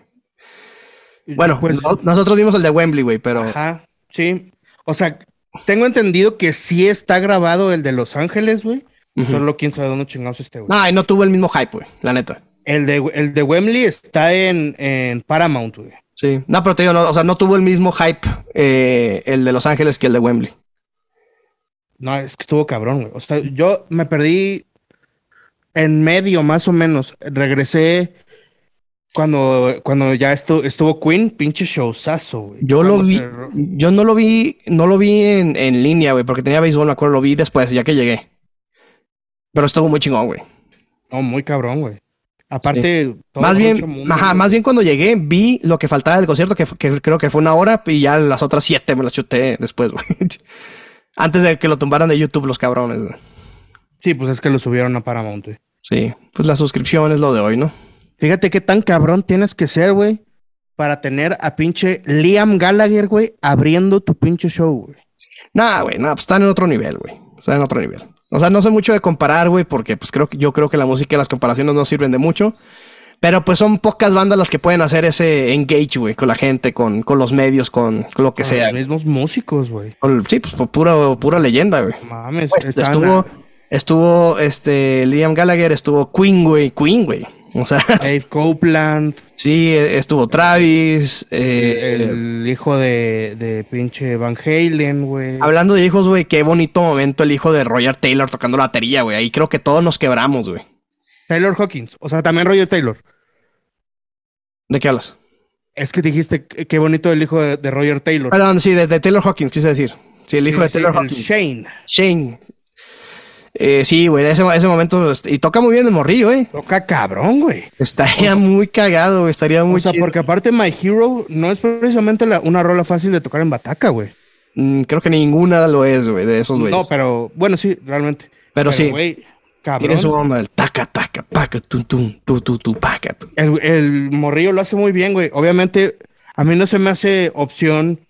Bueno, Pues, no- nosotros vimos el de Wembley, güey, pero Ajá, sí. O sea, tengo entendido que sí está grabado el de Los Ángeles, güey. Solo quién sabe dónde chingados esté, güey. no, y no tuvo el mismo hype, güey, la neta. El, de, el de Wembley está en, en Paramount, güey. Sí, no, pero te digo, no, o sea, no tuvo el mismo hype eh, el de Los Ángeles que el de Wembley. No, es que estuvo cabrón, güey. O sea, yo me perdí en medio, más o menos. Regresé cuando, cuando ya estu- estuvo Queen, pinche showzazo, güey. Yo lo vi, yo no lo vi, no lo vi en, en línea, güey, porque tenía béisbol, me acuerdo, lo vi después, ya que llegué. Pero estuvo muy chingón, güey. No, muy cabrón, güey. Aparte, todo Más bien, mundo, ajá, más bien cuando llegué, vi lo que faltaba del concierto, que, que creo que fue una hora, y ya las otras siete me las chuté después, güey. Antes de que lo tumbaran de YouTube los cabrones, güey. Sí, pues es que lo subieron a Paramount, güey. Sí, pues la suscripción es lo de hoy, ¿no? Fíjate qué tan cabrón tienes que ser, güey, para tener a pinche Liam Gallagher, güey, abriendo tu pinche show, güey. Nah, güey, nah, pues están en otro nivel, güey. Están en otro nivel. O sea, no sé mucho de comparar, güey, porque pues creo que yo creo que la música y las comparaciones no sirven de mucho. Pero pues son pocas bandas las que pueden hacer ese engage, güey, con la gente, con, con los medios, con, con lo que Con sea. Los mismos músicos, güey. Sí, pues por pura, pura leyenda, güey. Mames, Pues, estuvo, a- estuvo este Liam Gallagher, estuvo Queen, güey, Queen, güey. O sea, Dave Copeland, sí, estuvo Travis. eh, el hijo de, de pinche Van Halen, güey. Hablando de hijos, güey, qué bonito momento el hijo de Roger Taylor tocando la batería, güey. Ahí creo que todos nos quebramos, güey. Taylor Hawkins, o sea, también Roger Taylor. ¿De qué hablas? Es que dijiste qué bonito el hijo de, de Roger Taylor. Perdón, sí, de, de Taylor Hawkins, quise decir. Sí, el hijo de Taylor Hawkins. Shane. Shane. Eh, sí, güey, ese, ese momento. Y toca muy bien el morrillo, eh. Toca cabrón, güey. Estaría muy cagado, güey. Estaría muy O sea, chido. porque aparte My Hero no es precisamente la- una rola fácil de tocar en bataca, güey. Mm, creo que ninguna lo es, güey, de esos güeyes. No, pero bueno, sí, realmente. Pero sí. güey, cabrón. Tiene su onda, el taca, taca, paca, tum, tum, tu, tu, tu, paca, tum. El, el morrillo lo hace muy bien, güey. Obviamente, a mí no se me hace opción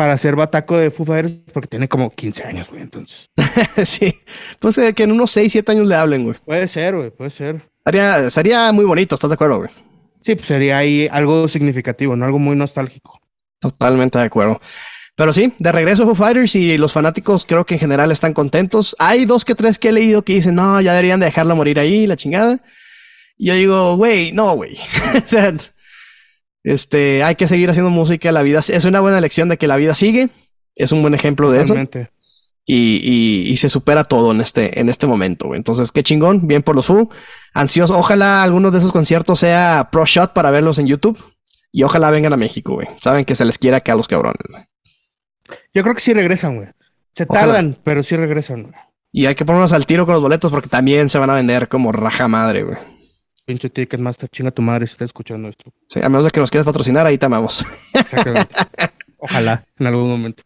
para hacer bataco de Foo Fighters porque tiene como 15 años, güey. Entonces, sí. Pues eh, que en unos 6, 7 años le hablen, güey. puede ser, güey, puede ser. Estaría, sería muy bonito, ¿estás de acuerdo, güey? Sí, pues sería ahí algo significativo, no algo muy nostálgico. Totalmente de acuerdo. Pero sí, de regreso Foo Fighters y los fanáticos creo que en general están contentos. Hay dos que tres que he leído que dicen, no, ya deberían de dejarla morir ahí, la chingada. Y yo digo, güey, no, güey. o sea, este, hay que seguir haciendo música, la vida es una buena lección de que la vida sigue. Es un buen ejemplo de eso. Y, y- y se supera todo en este, en este momento, güey. Entonces, qué chingón, bien por los Foo. Ansioso, ojalá algunos de esos conciertos sea pro shot para verlos en YouTube. Y ojalá vengan a México, güey. Saben que se les quiere acá a los cabrones, güey. Yo creo que sí regresan, güey. Se Ojalá. tardan, pero sí regresan, güey. Y hay que ponernos al tiro con los boletos porque también se van a vender como raja madre, güey. Pinche Ticketmaster, chinga tu madre si está escuchando esto. Sí, a menos de que nos quieras patrocinar, ahí te amamos. Exactamente. Ojalá, en algún momento.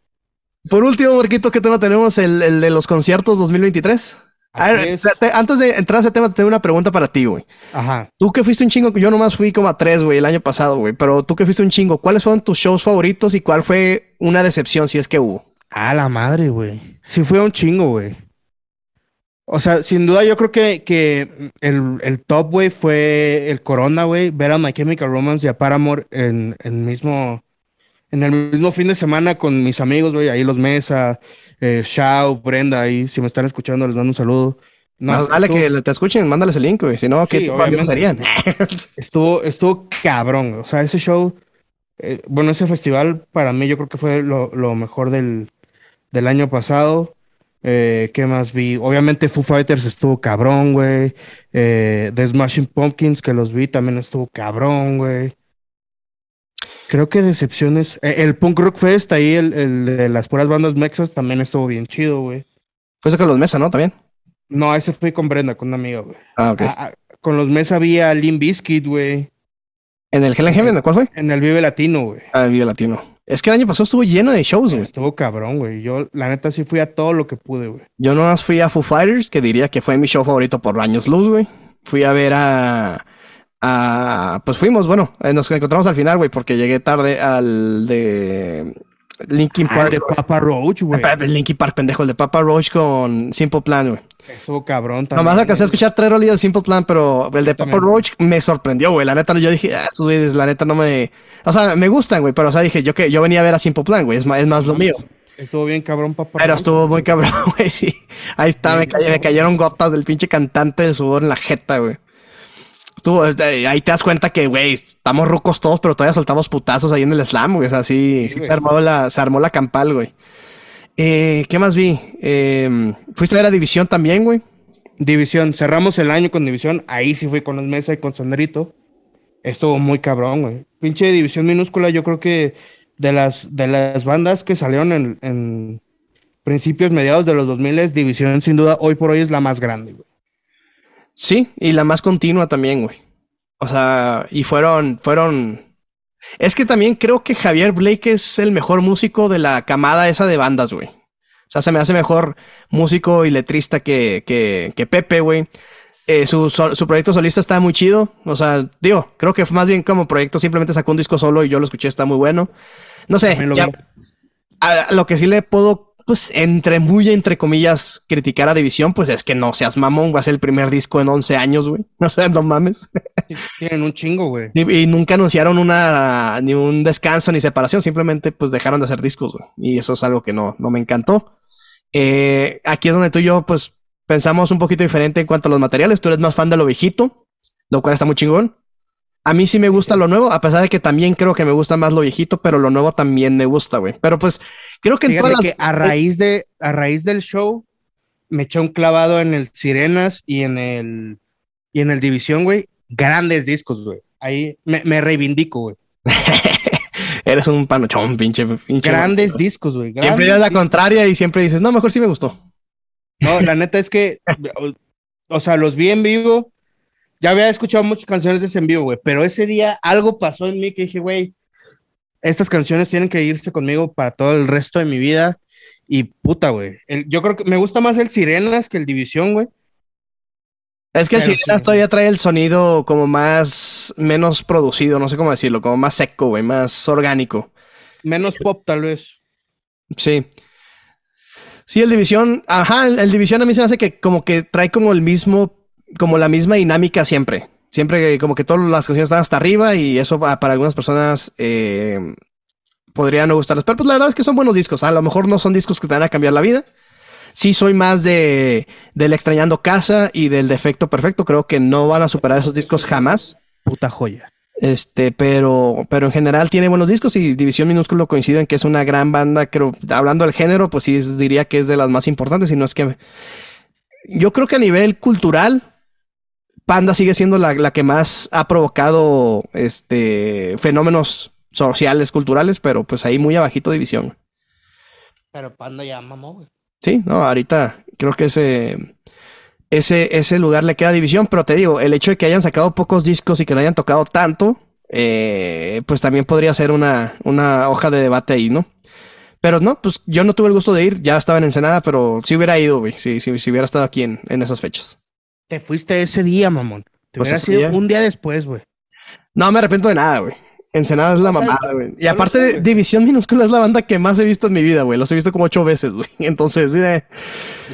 Por último, Marquito, ¿qué tema tenemos? El, el de los conciertos 2023. A ver, te- antes de entrar a ese tema, tengo una pregunta para ti, güey. Ajá. Tú que fuiste un chingo, yo nomás fui como a tres, güey, el año pasado, güey. Pero tú que fuiste un chingo, ¿cuáles fueron tus shows favoritos y cuál fue una decepción, si es que hubo? A la madre, güey. Sí fue un chingo, güey. O sea, sin duda yo creo que, que el, el top, güey, fue el Corona, güey. Ver a My Chemical Romance y a Paramore en el mismo, en el mismo fin de semana con mis amigos, güey. Ahí los Mesa, eh, Shao, Brenda, ahí si me están escuchando les mando un saludo. No, Más vale estuvo, que te escuchen, mándales el link, güey. Si no, ¿qué Sí, estuvo, estuvo cabrón. O sea, ese show eh, bueno, ese festival para mí yo creo que fue lo, mejor del, año pasado. Eh, ¿Qué más vi? Obviamente Foo Fighters estuvo cabrón, güey. Eh, The Smashing Pumpkins, que los vi, también estuvo cabrón, güey. Creo que decepciones. Eh, el Punk Rock Fest, ahí el, de las puras bandas mexas, también estuvo bien chido, güey. Fue ese con los Mesa, ¿no? También. No, ese fui con Brenda, con una amiga, güey. Ah, ok. Con los Mesa había Lim Biscuit, güey. ¿En el Helen Heaven? ¿Cuál fue? En el Vive Latino, güey. Ah, el Vive Latino. Es que el año pasado estuvo lleno de shows, güey. Estuvo cabrón, güey. Yo, la neta, sí fui a todo lo que pude, güey. Yo no más fui a Foo Fighters, que diría que fue mi show favorito por años luz, güey. Fui a ver a. a pues fuimos, bueno, eh, nos encontramos al final, güey, porque llegué tarde al de. Linkin ah, Park. de Papa Roach, güey. Linkin Park, pendejo, el de Papa Roach con Simple Plan, güey. Eso cabrón también. Nomás alcancé a escuchar tres rolillas de Simple Plan, pero el de Papa Roach me sorprendió, güey. La neta, yo dije, ah, estos güeyes, la neta no me. O sea, me gustan, güey, pero o sea, dije, yo que yo venía a ver a Simple Plan, güey, es más, es más lo mío. Estuvo bien cabrón, papá. Pero estuvo muy cabrón, güey, sí. Ahí está, me, me cayeron gotas del pinche cantante de sudor en la jeta, güey. Estuvo, eh, ahí te das cuenta que, güey, estamos rucos todos, pero todavía soltamos putazos ahí en el slam, güey. O sea, sí, sí, se, armó la, se armó la campal, güey. Eh, ¿Qué más vi? Eh, ¿Fuiste a ver a División también, güey? División, cerramos el año con División. Ahí sí fui con los Mesa y con Sonerito. Estuvo muy cabrón, güey. Pinche División minúscula, yo creo que de las, de las bandas que salieron en, principios, mediados de los 2000, División sin duda hoy por hoy es la más grande, güey. Sí, y la más continua también, güey. O sea, y fueron, fueron... Es que también creo que Javier Blake es el mejor músico de la camada esa de bandas, güey. O sea, se me hace mejor músico y letrista que, que, que Pepe, güey. Eh, su, su, proyecto solista está muy chido. O sea, digo, creo que más bien como proyecto simplemente sacó un disco solo y yo lo escuché, está muy bueno. No sé, a, lo que sí le puedo, pues, entre muy entre comillas, criticar a División, pues es que no seas mamón, va a ser el primer disco en 11 años, güey. No sé, no mames. Tienen un chingo, güey. Y, nunca anunciaron una, ni un descanso ni separación, simplemente pues dejaron de hacer discos, güey. Y eso es algo que no, no me encantó. Eh, aquí es donde tú y yo, pues, pensamos un poquito diferente en cuanto a los materiales. Tú eres más fan de lo viejito, lo cual está muy chingón. A mí sí me gusta lo nuevo, a pesar de que también creo que me gusta más lo viejito, pero lo nuevo también me gusta, güey. Pero pues creo que, que a raíz de a raíz del show me eché un clavado en el Sirenas y en el y en el División, güey. Grandes discos, güey. Ahí me, reivindico, güey. Eres un panochón, pinche. pinche Grandes discos, güey. Siempre eres la contraria y siempre dices, no, mejor sí me gustó. No, la neta es que, o, sea, los vi en vivo. Ya había escuchado muchas canciones de ese en vivo, güey, pero ese día algo pasó en mí que dije, güey, estas canciones tienen que irse conmigo para todo el resto de mi vida. Y puta, güey. Yo creo que me gusta más el Sirenas que el División, güey. Es que el Sirenas todavía trae el sonido como más, menos producido, no sé cómo decirlo, como más seco, güey, más orgánico. Menos pop, tal vez. Sí. Sí, el División, ajá, el, División a mí se me hace que como que trae como el mismo, como la misma dinámica siempre. Siempre como que todas las canciones están hasta arriba y eso para algunas personas eh, podría no gustarles. Pero pues la verdad es que son buenos discos. A lo mejor no son discos que te van a cambiar la vida. Sí soy más de del extrañando casa y del defecto perfecto. Creo que no van a superar esos discos jamás. Puta joya. Este, pero, pero en general tiene buenos discos y División Minúsculo coincide en que es una gran banda. Creo, hablando del género, pues sí diría que es de las más importantes. Y no es que. Yo creo que a nivel cultural, Panda sigue siendo la, que más ha provocado este fenómenos sociales, culturales, pero pues ahí muy abajito División. Pero Panda ya mamó, güey. Sí, no, ahorita creo que ese ese, ese lugar le queda división, pero te digo, el hecho de que hayan sacado pocos discos y que no hayan tocado tanto, eh, pues también podría ser una, una hoja de debate ahí, ¿no? Pero no, pues yo no tuve el gusto de ir, ya estaba en Ensenada, pero sí hubiera ido, güey, si, si, hubiera estado aquí en, en, esas fechas. Te fuiste ese día, mamón. Te pues hubiera sido un día después, güey. No me arrepiento de nada, güey. Ensenada es la mamada, güey. Y aparte, División Minúscula es la banda que más he visto en mi vida, güey. Los he visto como ocho veces, güey. Entonces, eh.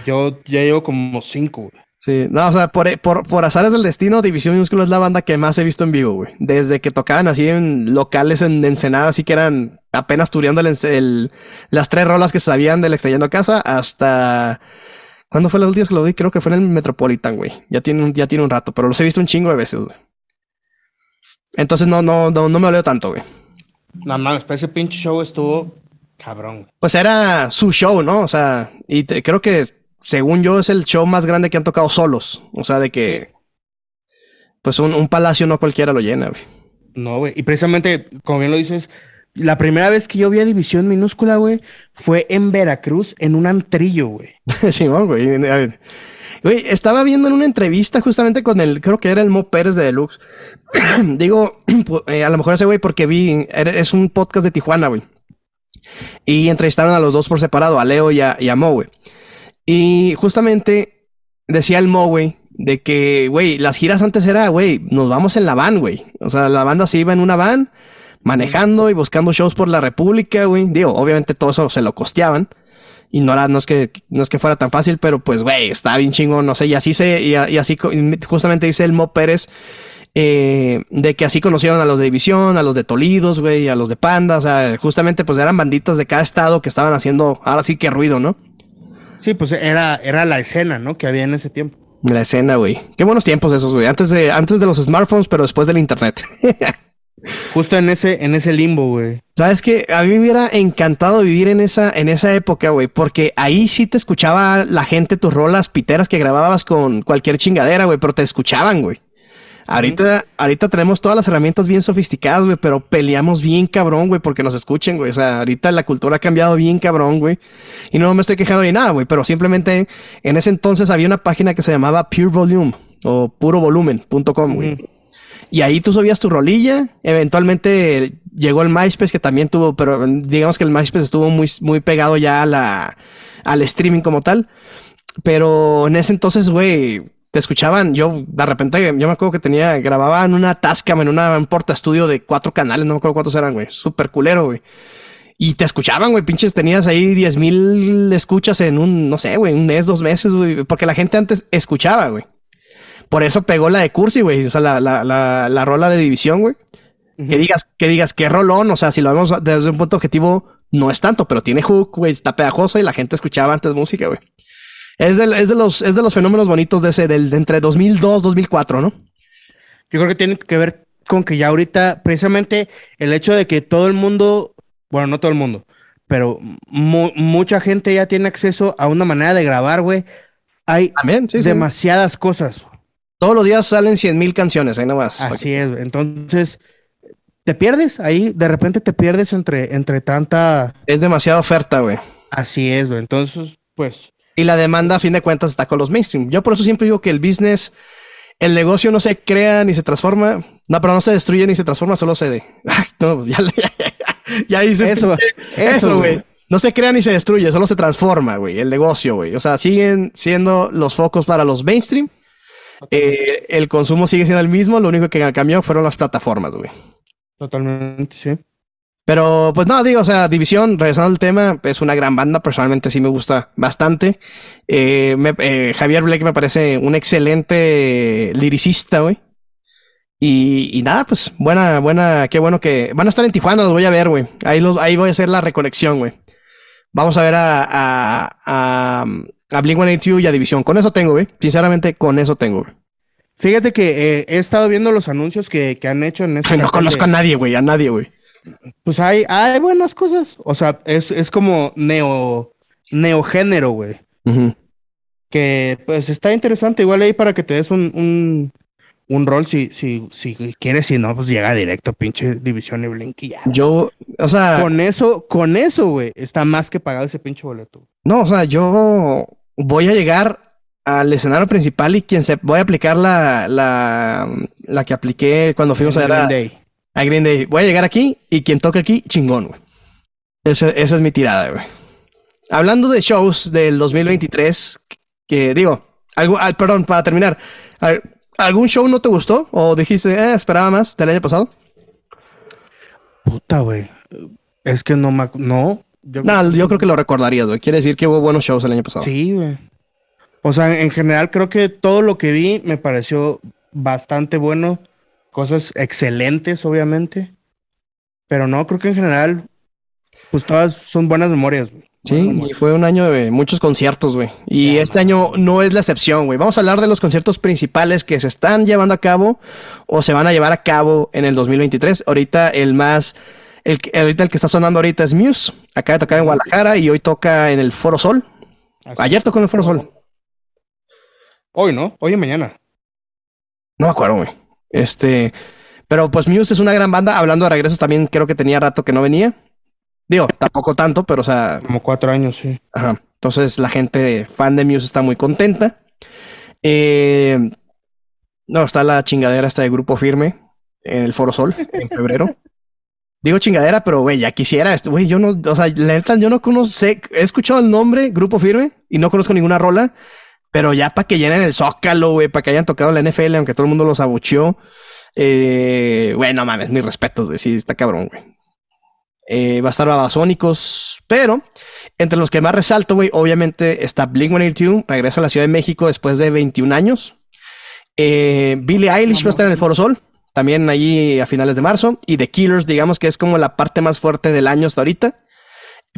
Yo ya llevo como cinco, güey. Sí, no, o sea, por, por, por, azares del destino, División Minúscula es la banda que más he visto en vivo, güey. Desde que tocaban así en locales en Ensenada, así que eran apenas tureando el, las tres rolas que sabían del Extrayendo Casa, hasta... ¿Cuándo fue la última vez que lo vi? Creo que fue en el Metropolitan, güey. Ya tiene, un, ya tiene un rato, pero los he visto un chingo de veces, güey. Entonces no, no, no, no me oleo tanto, güey. No mames, ese pinche show estuvo cabrón. Pues era su show, ¿no? O sea, y creo que según yo es el show más grande que han tocado solos. O sea, de que pues un, un palacio no cualquiera lo llena, güey. No, güey. Y precisamente, como bien lo dices, la primera vez que yo vi a División Minúscula, güey, fue en Veracruz, en un antrillo, güey. sí, güey. Güey, estaba viendo en una entrevista justamente con el, creo que era el Mo Pérez de Deluxe. Digo, eh, a lo mejor ese güey porque vi, es un podcast de Tijuana, güey. Y entrevistaron a los dos por separado, a Leo y a, y a Mo, güey. Y justamente decía el Mo, güey, de que, güey, las giras antes era, güey, nos vamos en la van, güey. O sea, la banda se iba en una van manejando y buscando shows por la República, güey. Digo, obviamente todo eso se lo costeaban. Y no, era, no, es que, no es que fuera tan fácil, pero pues, güey, está bien chingón, no sé. Y así se, y, así justamente dice el Mo Pérez, eh, de que así conocieron a los de División, a los de Tolidos, güey, a los de Panda. O sea, justamente pues eran banditas de cada estado que estaban haciendo, ahora sí que ruido, ¿no? Sí, pues era, era la escena, ¿no? Que había en ese tiempo. La escena, güey. Qué buenos tiempos esos, güey. Antes de, antes de los smartphones, pero después del internet. Justo en ese, en ese limbo, güey. Sabes que a mí me hubiera encantado vivir en esa, en esa época, güey, porque ahí sí te escuchaba la gente tus rolas piteras que grababas con cualquier chingadera, güey, pero te escuchaban, güey. Ahorita, ahorita tenemos todas las herramientas bien sofisticadas, güey, pero peleamos bien cabrón, güey, porque nos escuchen, güey. O sea, ahorita la cultura ha cambiado bien cabrón, güey. Y no me estoy quejando ni nada, güey, pero simplemente en ese entonces había una página que se llamaba Pure Volume o purovolumen.com, güey. Y ahí tú subías tu rolilla. Eventualmente llegó el MySpace, que también tuvo, pero digamos que el MySpace estuvo muy, muy pegado ya a la, al streaming como tal. Pero en ese entonces, güey, te escuchaban, yo de repente, yo me acuerdo que tenía, grababa en una Tascam, en una, un porta estudio de cuatro canales, no me acuerdo cuántos eran, güey, súper culero, güey. Y te escuchaban, güey, pinches, tenías ahí 10 mil escuchas en un, no sé, güey, un mes, dos meses, güey, porque la gente antes escuchaba, güey. Por eso pegó la de Cursi, güey, o sea, la, la, la, la rola de división, güey. Que digas, que digas, qué rolón, o sea, si lo vemos desde un punto objetivo, no es tanto, pero tiene hook, güey, está pegajosa y la gente escuchaba antes música, güey. Es de, los, es de los fenómenos bonitos de ese, del, de entre 2002, 2004, ¿no? Yo creo que tiene que ver con que ya ahorita, precisamente el hecho de que todo el mundo, bueno, no todo el mundo, pero mucha gente ya tiene acceso a una manera de grabar, güey. Hay demasiadas cosas. Todos los días salen 100 mil canciones, ahí nomás. Así es, entonces te pierdes ahí, de repente te pierdes entre, entre tanta... Es demasiada oferta, güey. Así es, güey. Entonces, pues y la demanda, a fin de cuentas, está con los mainstream. Yo por eso siempre digo que el business, el negocio no se crea ni se transforma. No, pero no se destruye ni se transforma, solo se no, ya, ya, hice eso. Eso, güey. No se crea ni se destruye, solo se transforma, güey, el negocio, güey. O sea, siguen siendo los focos para los mainstream. Eh, el consumo sigue siendo el mismo, lo único que cambiado fueron las plataformas, güey. Totalmente, sí. Pero pues no, digo, o sea, División, regresando al tema, es una gran banda, personalmente sí me gusta bastante. Eh, eh, Javier Blake me parece un excelente liricista, güey. Y, nada, pues buena, buena, qué bueno que van a estar en Tijuana, los voy a ver, güey. Ahí, los, ahí voy a hacer la reconexión, güey. Vamos a ver a, a, a, a Blink-182 y a División. Con eso tengo, güey. Sinceramente, con eso tengo, güey. Fíjate que eh, he estado viendo los anuncios que, han hecho en este. no conozco a nadie, güey, a nadie, güey. Pues hay, hay buenas cosas. O sea, es, es como neo, neogénero, güey. Que pues está interesante. Igual ahí para que te des un, un, un rol si, si, si quieres, si no, pues llega directo, pinche División y ya. Yo, o sea. Con eso, con eso, güey, está más que pagado ese pinche boleto. No, o sea, yo voy a llegar al escenario principal y quien se voy a aplicar la, la, la que apliqué cuando fuimos a, a, a Green Day. Voy a llegar aquí y quien toque aquí, chingón, güey. Esa, esa es mi tirada, güey. Hablando de shows del 2023, que digo, algo, ah, perdón, para terminar, ¿algún show no te gustó? ¿O dijiste, eh, esperaba más del año pasado? Puta, güey. Es que no me... No. Yo... No, yo creo que lo recordarías, güey. Quiere decir que hubo buenos shows el año pasado. Sí, güey. O sea, en general creo que todo lo que vi me pareció bastante bueno cosas excelentes, obviamente. Pero no, creo que en general, pues todas son buenas memorias, güey. Sí, y fue un año de muchos conciertos, güey. Y este año no es la excepción, güey. Vamos a hablar de los conciertos principales que se están llevando a cabo o se van a llevar a cabo en el 2023. Ahorita el más, El, ahorita el que está sonando ahorita es Muse. Acaba de tocar en Guadalajara y hoy toca en el Foro Sol. Ayer tocó en el Foro Sol. Hoy, ¿no? Hoy y mañana. No me acuerdo, güey. Este, pero pues Muse es una gran banda. Hablando de regresos, también creo que tenía rato que no venía. Digo, tampoco tanto, pero o sea, Como cuatro años, sí. ajá. Entonces la gente fan de Muse está muy contenta. Eh, no, está la chingadera esta de Grupo Firme en el Foro Sol en febrero. Digo chingadera, pero güey, ya quisiera esto, güey, yo no, o sea, la neta, yo no conozco, he escuchado el nombre Grupo Firme y no conozco ninguna rola, pero ya para que llenen el Zócalo, güey, para que hayan tocado la NFL, aunque todo el mundo los abucheó, eh, güey, no mames, mis respetos, güey, sí, está cabrón, güey. Eh, va a estar Babasónicos, pero entre los que más resalto, güey, obviamente está Blink-182, regresa a la Ciudad de México después de 21 años. Eh, Billie Eilish va a estar en el Foro Sol, también allí a finales de marzo. Y The Killers, digamos que es como la parte más fuerte del año hasta ahorita.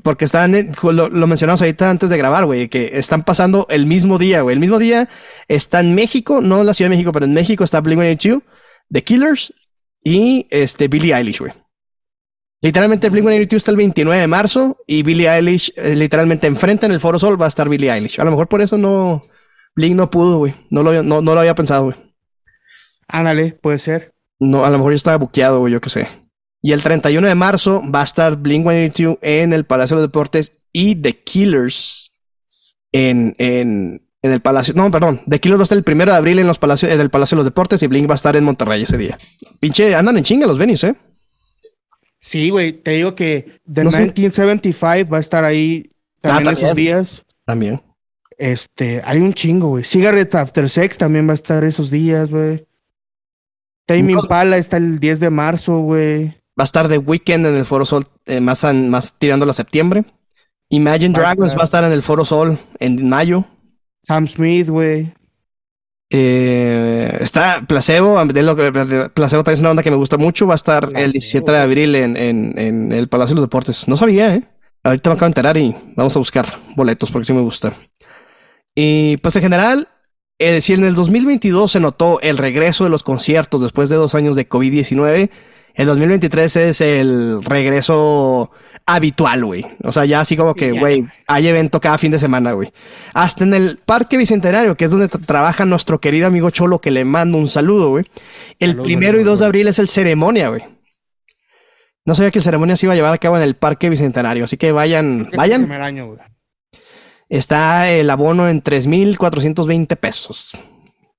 Porque están, lo, mencionamos ahorita antes de grabar, güey, que están pasando el mismo día, güey. El mismo día está en México, no en la Ciudad de México, pero en México está Blink-182, The Killers y este, Billie Eilish, güey. Literalmente Blink-182 está el 29 de marzo y Billie Eilish, eh, literalmente enfrente en el Foro Sol va a estar Billie Eilish. A lo mejor por eso no, Blink no pudo, güey. No lo, no, no lo había pensado, güey. Ándale, puede ser. No, a lo mejor ya estaba buqueado, güey, yo qué sé. Y el 31 de marzo va a estar Blink-182 en el Palacio de los Deportes y The Killers en, en, en el Palacio. No, perdón. The Killers va a estar el primero de abril en los palacios, en el Palacio de los Deportes y Blink va a estar en Monterrey ese día. Pinche, andan en chinga los venues, ¿eh? Sí, güey, te digo que The No sé. 1975 va a estar ahí también Ah, esos también. días. También. Este, hay un chingo, güey. Cigarettes After Sex también va a estar esos días, güey. Tame No. Impala está el 10 de marzo, güey. Va a estar The Weeknd en el Foro Sol, eh, más, an- más tirando a septiembre. Imagine Dragons va a estar en el Foro Sol en mayo. Sam Smith, güey. Eh, está Placebo, de lo que Placebo también es una onda que me gusta mucho. Va a estar Placebo. el 17 de abril en, en- en el Palacio de los Deportes. No sabía, ¿eh? Ahorita me acabo de enterar y vamos a buscar boletos porque sí me gusta. Y pues en general, eh, si en el 2022 se notó el regreso de los conciertos después de dos años de COVID-19, el 2023 es el regreso habitual, güey. O sea, ya así como que, güey, hay evento cada fin de semana, güey. Hasta en el Parque Bicentenario, que es donde tra- trabaja nuestro querido amigo Cholo, que le mando un saludo, güey. El primero y saludos. 2 de abril es el ceremonia, güey. No sabía que el ceremonia se iba a llevar a cabo en el Parque Bicentenario, así que vayan, vayan. primer año, güey. Está el abono en 3,420 pesos.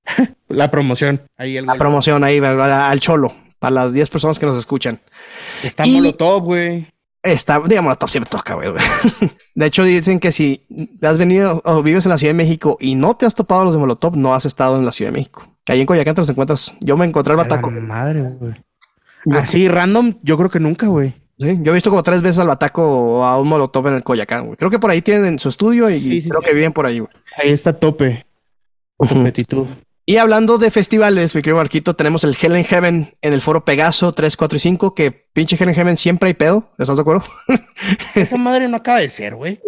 La promoción. Ahí el La promoción ahí al Cholo, para las 10 personas que nos escuchan. Está Y- Molotov, güey. Está, digamos, la top siempre toca, güey. De hecho, dicen que si has venido o vives en la Ciudad de México y no te has topado a los de Molotov, no has estado en la Ciudad de México. Que ahí en Coyacán te los encuentras. Yo me encontré el la bataco. madre, güey. Así, random, yo creo que nunca, güey. Sí, yo he visto como tres veces al bataco o a un Molotov en el Coyacán, güey. Creo que por ahí tienen su estudio y Sí, sí, creo que viven por ahí, güey. Ahí está tope. Competitud. Y hablando de festivales, mi querido Marquito, tenemos el Hell in Heaven en el foro Pegaso 3, 4 y 5, que pinche Hell in Heaven siempre hay pedo, ¿estás de acuerdo? Esa madre no acaba de ser, güey.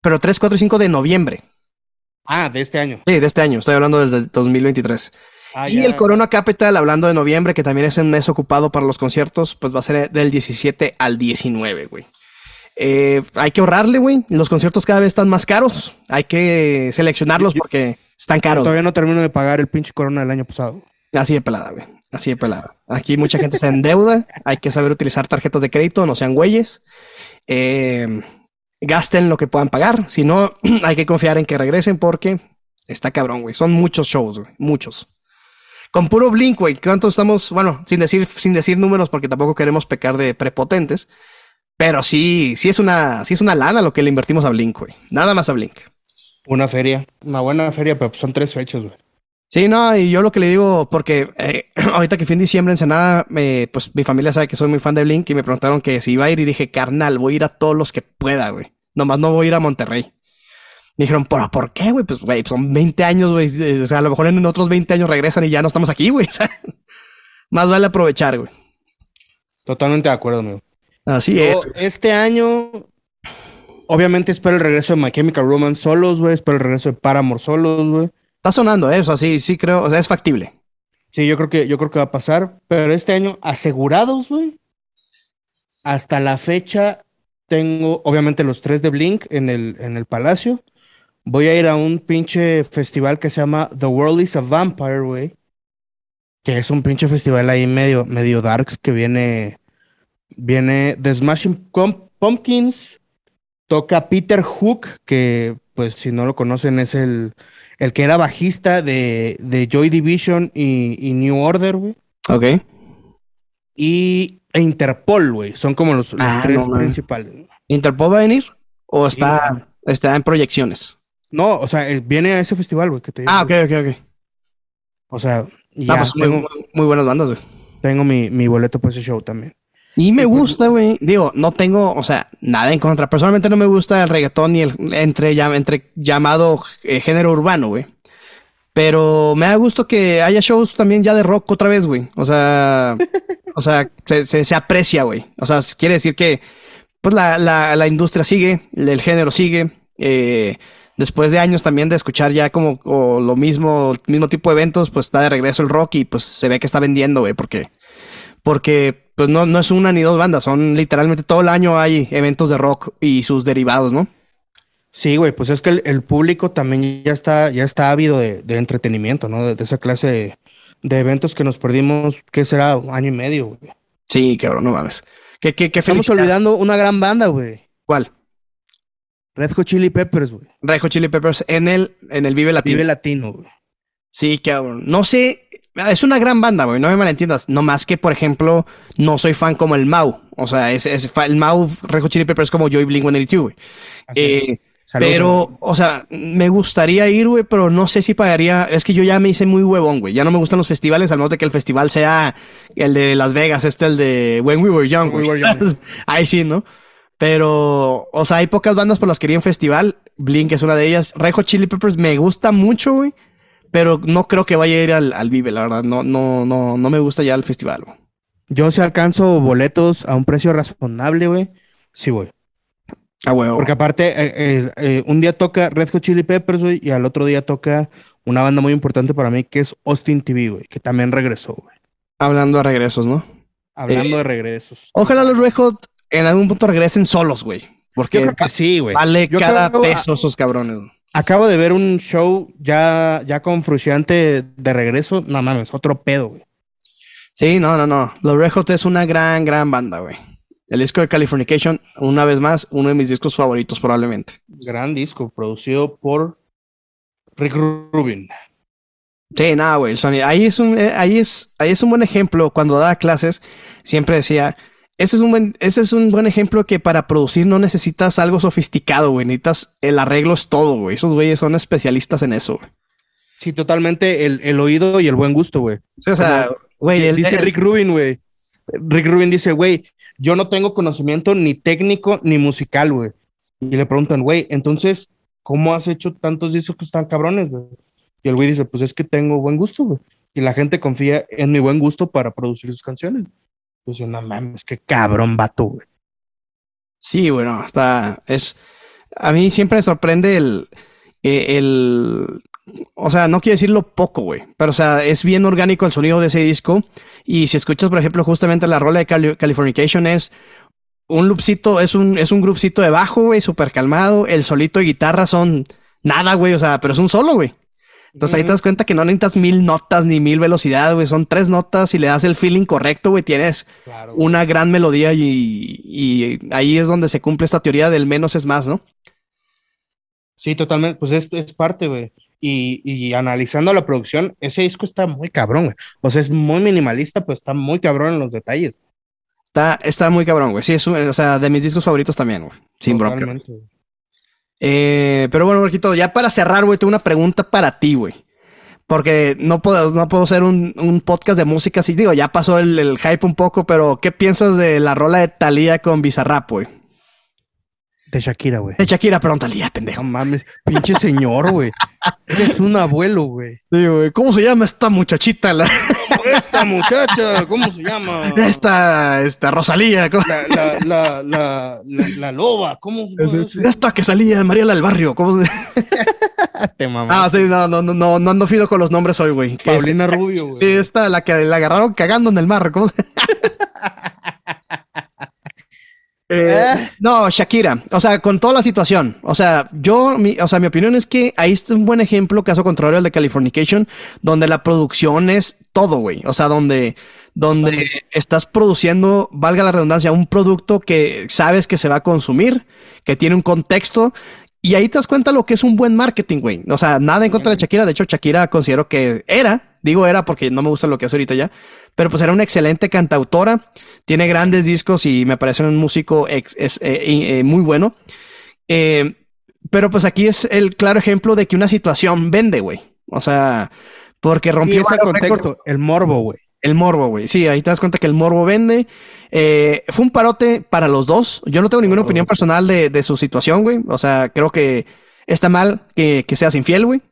Pero 3, 4 y 5 de noviembre. Ah, de este año. Sí, de este año, estoy hablando del 2023. Ah, y ya. el Corona Capital, hablando de noviembre, que también es un mes ocupado para los conciertos, pues va a ser del 17 al 19, güey. Eh, hay que ahorrarle, güey. Los conciertos cada vez están más caros. Hay que seleccionarlos Yo- porque están caros. Todavía no termino de pagar el pinche corona del año pasado. Así de pelada, güey. Así de pelada. Aquí mucha gente se endeuda. Hay que saber utilizar tarjetas de crédito, no sean güeyes. Eh, gasten lo que puedan pagar. Si no, hay que confiar en que regresen porque está cabrón, güey. Son muchos shows, güey. Muchos. Con puro Blink, güey. ¿Cuántos estamos? Bueno, sin decir, sin decir números porque tampoco queremos pecar de prepotentes. Pero sí, sí es una, sí es una lana lo que le invertimos a Blink, güey. Nada más a Blink. Una feria. Una buena feria, pero son tres fechas, güey. Sí, no, y yo lo que le digo, porque eh, ahorita que fui en diciembre en Senada, eh, pues mi familia sabe que soy muy fan de Blink y me preguntaron que si iba a ir y dije, carnal, voy a ir a todos los que pueda, güey. Nomás no voy a ir a Monterrey. Me dijeron, ¿pero por qué, güey? Pues, güey, son 20 años, güey. eh, O sea, a lo mejor en otros 20 años regresan y ya no estamos aquí, güey. O sea, más vale aprovechar, güey. Totalmente de acuerdo, amigo. Así es. Este año, obviamente espero el regreso de My Chemical Romance solos, güey. Espero el regreso de Paramore solos, güey. Está sonando eso, así, sí creo, o sea, es factible. Sí, yo creo que, yo creo que va a pasar. Pero este año, asegurados, güey. hasta la fecha tengo, obviamente, los tres de Blink en el, en el Palacio. Voy a ir a un pinche festival que se llama The World is a Vampire, güey. Que es un pinche festival ahí medio, medio darks que viene, viene The Smashing Pumpkins. Toca Peter Hook, que pues si no lo conocen es el, el que era bajista de, de Joy Division y, New Order, güey. Ok. Y e Interpol, güey. Son como los, Ah, tres no, principales. ¿Interpol va a venir? ¿O está, Sí. está en proyecciones? No, o sea, eh, viene a ese festival, güey, que te digo. Ah, ok, ok, ok. O sea, Ah, ya pues, muy, tengo, muy buenas bandas, güey. tengo mi, mi boleto para ese show también. Y me gusta, güey. Digo, no tengo, o sea, nada en contra. Personalmente no me gusta el reggaetón ni el entre, entre llamado eh, género urbano, güey. Pero me da gusto que haya shows también ya de rock otra vez, güey. O sea, o sea, se, se- se aprecia, güey. O sea, quiere decir que, pues, la, la, la industria sigue, el género sigue. eh, después de años también de escuchar ya como o lo mismo, mismo tipo de eventos, pues está de regreso el rock y pues se ve que está vendiendo, güey, porque porque pues no, no es una ni dos bandas, son literalmente todo el año hay eventos de rock y sus derivados, ¿no? Sí, güey, pues es que el, el público también ya está, ya está ávido de, de entretenimiento, ¿no? De, de esa clase de, de eventos que nos perdimos, ¿qué será? Un año y medio, güey. Sí, cabrón, no mames. ¿Qué, qué, qué Estamos olvidando una gran banda, güey. ¿Cuál? Red Hot Chili Peppers, güey. Red Hot Chili Peppers en el, en el Vive Latino. Vive Latino, güey. Sí, cabrón. No sé, es una gran banda, güey, no me malentiendas. No más que, por ejemplo, no soy fan como el Mau. O sea, es, el Mau, Red Hot Chili Peppers como Joy Blink 182, güey. Eh, Pero, güey. o sea, me gustaría ir, güey, pero no sé si pagaría. Es que yo ya me hice muy huevón, güey. Ya no me gustan los festivales, al menos de que el festival sea el de Las Vegas, este, el de When We Were Young, When We. Were Young. Ahí sí, ¿no? Pero, o sea, hay pocas bandas por las que iría un festival. Blink es una de ellas. Red Hot Chili Peppers me gusta mucho, güey. Pero no creo que vaya a ir al, al Vive, la verdad. No, no, no, no me gusta ya el festival, güey. Yo si alcanzo boletos a un precio razonable, güey, sí voy. Ah, huevo. Porque aparte, eh, eh, eh, un día toca Red Hot Chili Peppers, güey, y al otro día toca una banda muy importante para mí que es Austin TV, güey, que también regresó, güey. Hablando de regresos, ¿no? Hablando de regresos. Ojalá los Red Hot en algún punto regresen solos, güey. Porque Yo creo que sí, güey. Vale Yo cada creo- peso esos cabrones. güey. Acabo de ver un show ya, ya con Fruciante de regreso. No mames, otro pedo, güey. Sí, no, no, no. Los Red Hot es una gran, gran banda, güey. El disco de Californication, una vez más, uno de mis discos favoritos probablemente. Gran disco, producido por Rick Rubin. Sí, nada, güey. el sonido- Ahí es un, eh, ahí es, ahí es un buen ejemplo. Cuando daba clases, siempre decía, ese es un buen, ese es un buen ejemplo que para producir no necesitas algo sofisticado, güey. Necesitas el arreglo es todo, güey. Esos güeyes son especialistas en eso, güey. Sí, totalmente el, el oído y el buen gusto, güey. Sí, o sea, güey, el, dice el- Rick Rubin, güey. Rick Rubin dice, güey, yo no tengo conocimiento ni técnico ni musical, güey. Y le preguntan, güey, entonces, ¿cómo has hecho tantos discos tan cabrones, güey? Y el güey dice, pues es que tengo buen gusto, güey. Y la gente confía en mi buen gusto para producir sus canciones. Pues yo, no mames, qué cabrón vato, güey. Sí, bueno, está. Es. A mí siempre me sorprende el. eh, el o sea, no quiero decirlo poco, güey. Pero, o sea, es bien orgánico el sonido de ese disco. Y si escuchas, por ejemplo, justamente la rola de Cali- Californication es un loopcito, es un, es un grupcito de bajo, güey, súper calmado. El solito de guitarra son nada, güey. O sea, pero es un solo, güey. Entonces ahí te das cuenta que no necesitas mil notas ni mil velocidades, güey. Son tres notas y le das el feeling correcto, güey. Tienes Claro. una gran melodía y, y ahí es donde se cumple esta teoría del menos es más, ¿no? Sí, totalmente, pues es, es parte, güey. Y, y analizando la producción, ese disco está muy cabrón, güey. O sea, es muy minimalista, pero está muy cabrón en los detalles. Está, está muy cabrón, güey. Sí, es un- o sea, de mis discos favoritos también, güey. Sin bronca. Eh, pero bueno, Marquito, ya para cerrar, güey, tengo una pregunta para ti, güey. Porque no puedo, no puedo hacer un, un podcast de música así. Digo, ya pasó el, el hype un poco, pero ¿qué piensas de la rola de Thalía con Bizarrap, güey? De Shakira, güey. De Shakira, perdón, Thalía, No pendejo. mames, pinche señor, güey. Eres un abuelo, güey. Sí, güey. ¿Cómo se llama esta muchachita? La- Esta muchacha, ¿cómo se llama? esta, esta Rosalía. ¿cómo- La, la, la, loba, ¿cómo se llama? Esta que salía de Mariela del Barrio. ¿Cómo se- Te. Ah, sí, no, no, no, no, no ando fido con los nombres hoy, güey. Paulina Rubio, güey. este- Sí, esta, la que la agarraron cagando en el mar. ¿Cómo se- Eh, no, Shakira. O sea, con toda la situación. O sea, yo, mi, o sea, mi opinión es que ahí está un buen ejemplo, caso contrario al de Californication, donde la producción es todo, güey. O sea, donde, donde estás produciendo, valga la redundancia, un producto que sabes que se va a consumir, que tiene un contexto. Y ahí te das cuenta lo que es un buen marketing, güey. O sea, nada en contra de Shakira. De hecho, Shakira considero que era, digo era porque no me gusta lo que hace ahorita ya, pero pues era una excelente cantautora, tiene grandes discos y me parece un músico es, eh, eh, muy bueno. Eh, pero pues aquí es el claro ejemplo de que una situación vende, güey. O sea, porque rompió... ese contexto, el morbo, güey. El morbo, güey. Sí, ahí te das cuenta que el morbo vende. fue un parote para los dos. Yo no tengo ninguna opinión personal de, su situación, güey. O sea, creo que está mal que, que seas infiel, güey.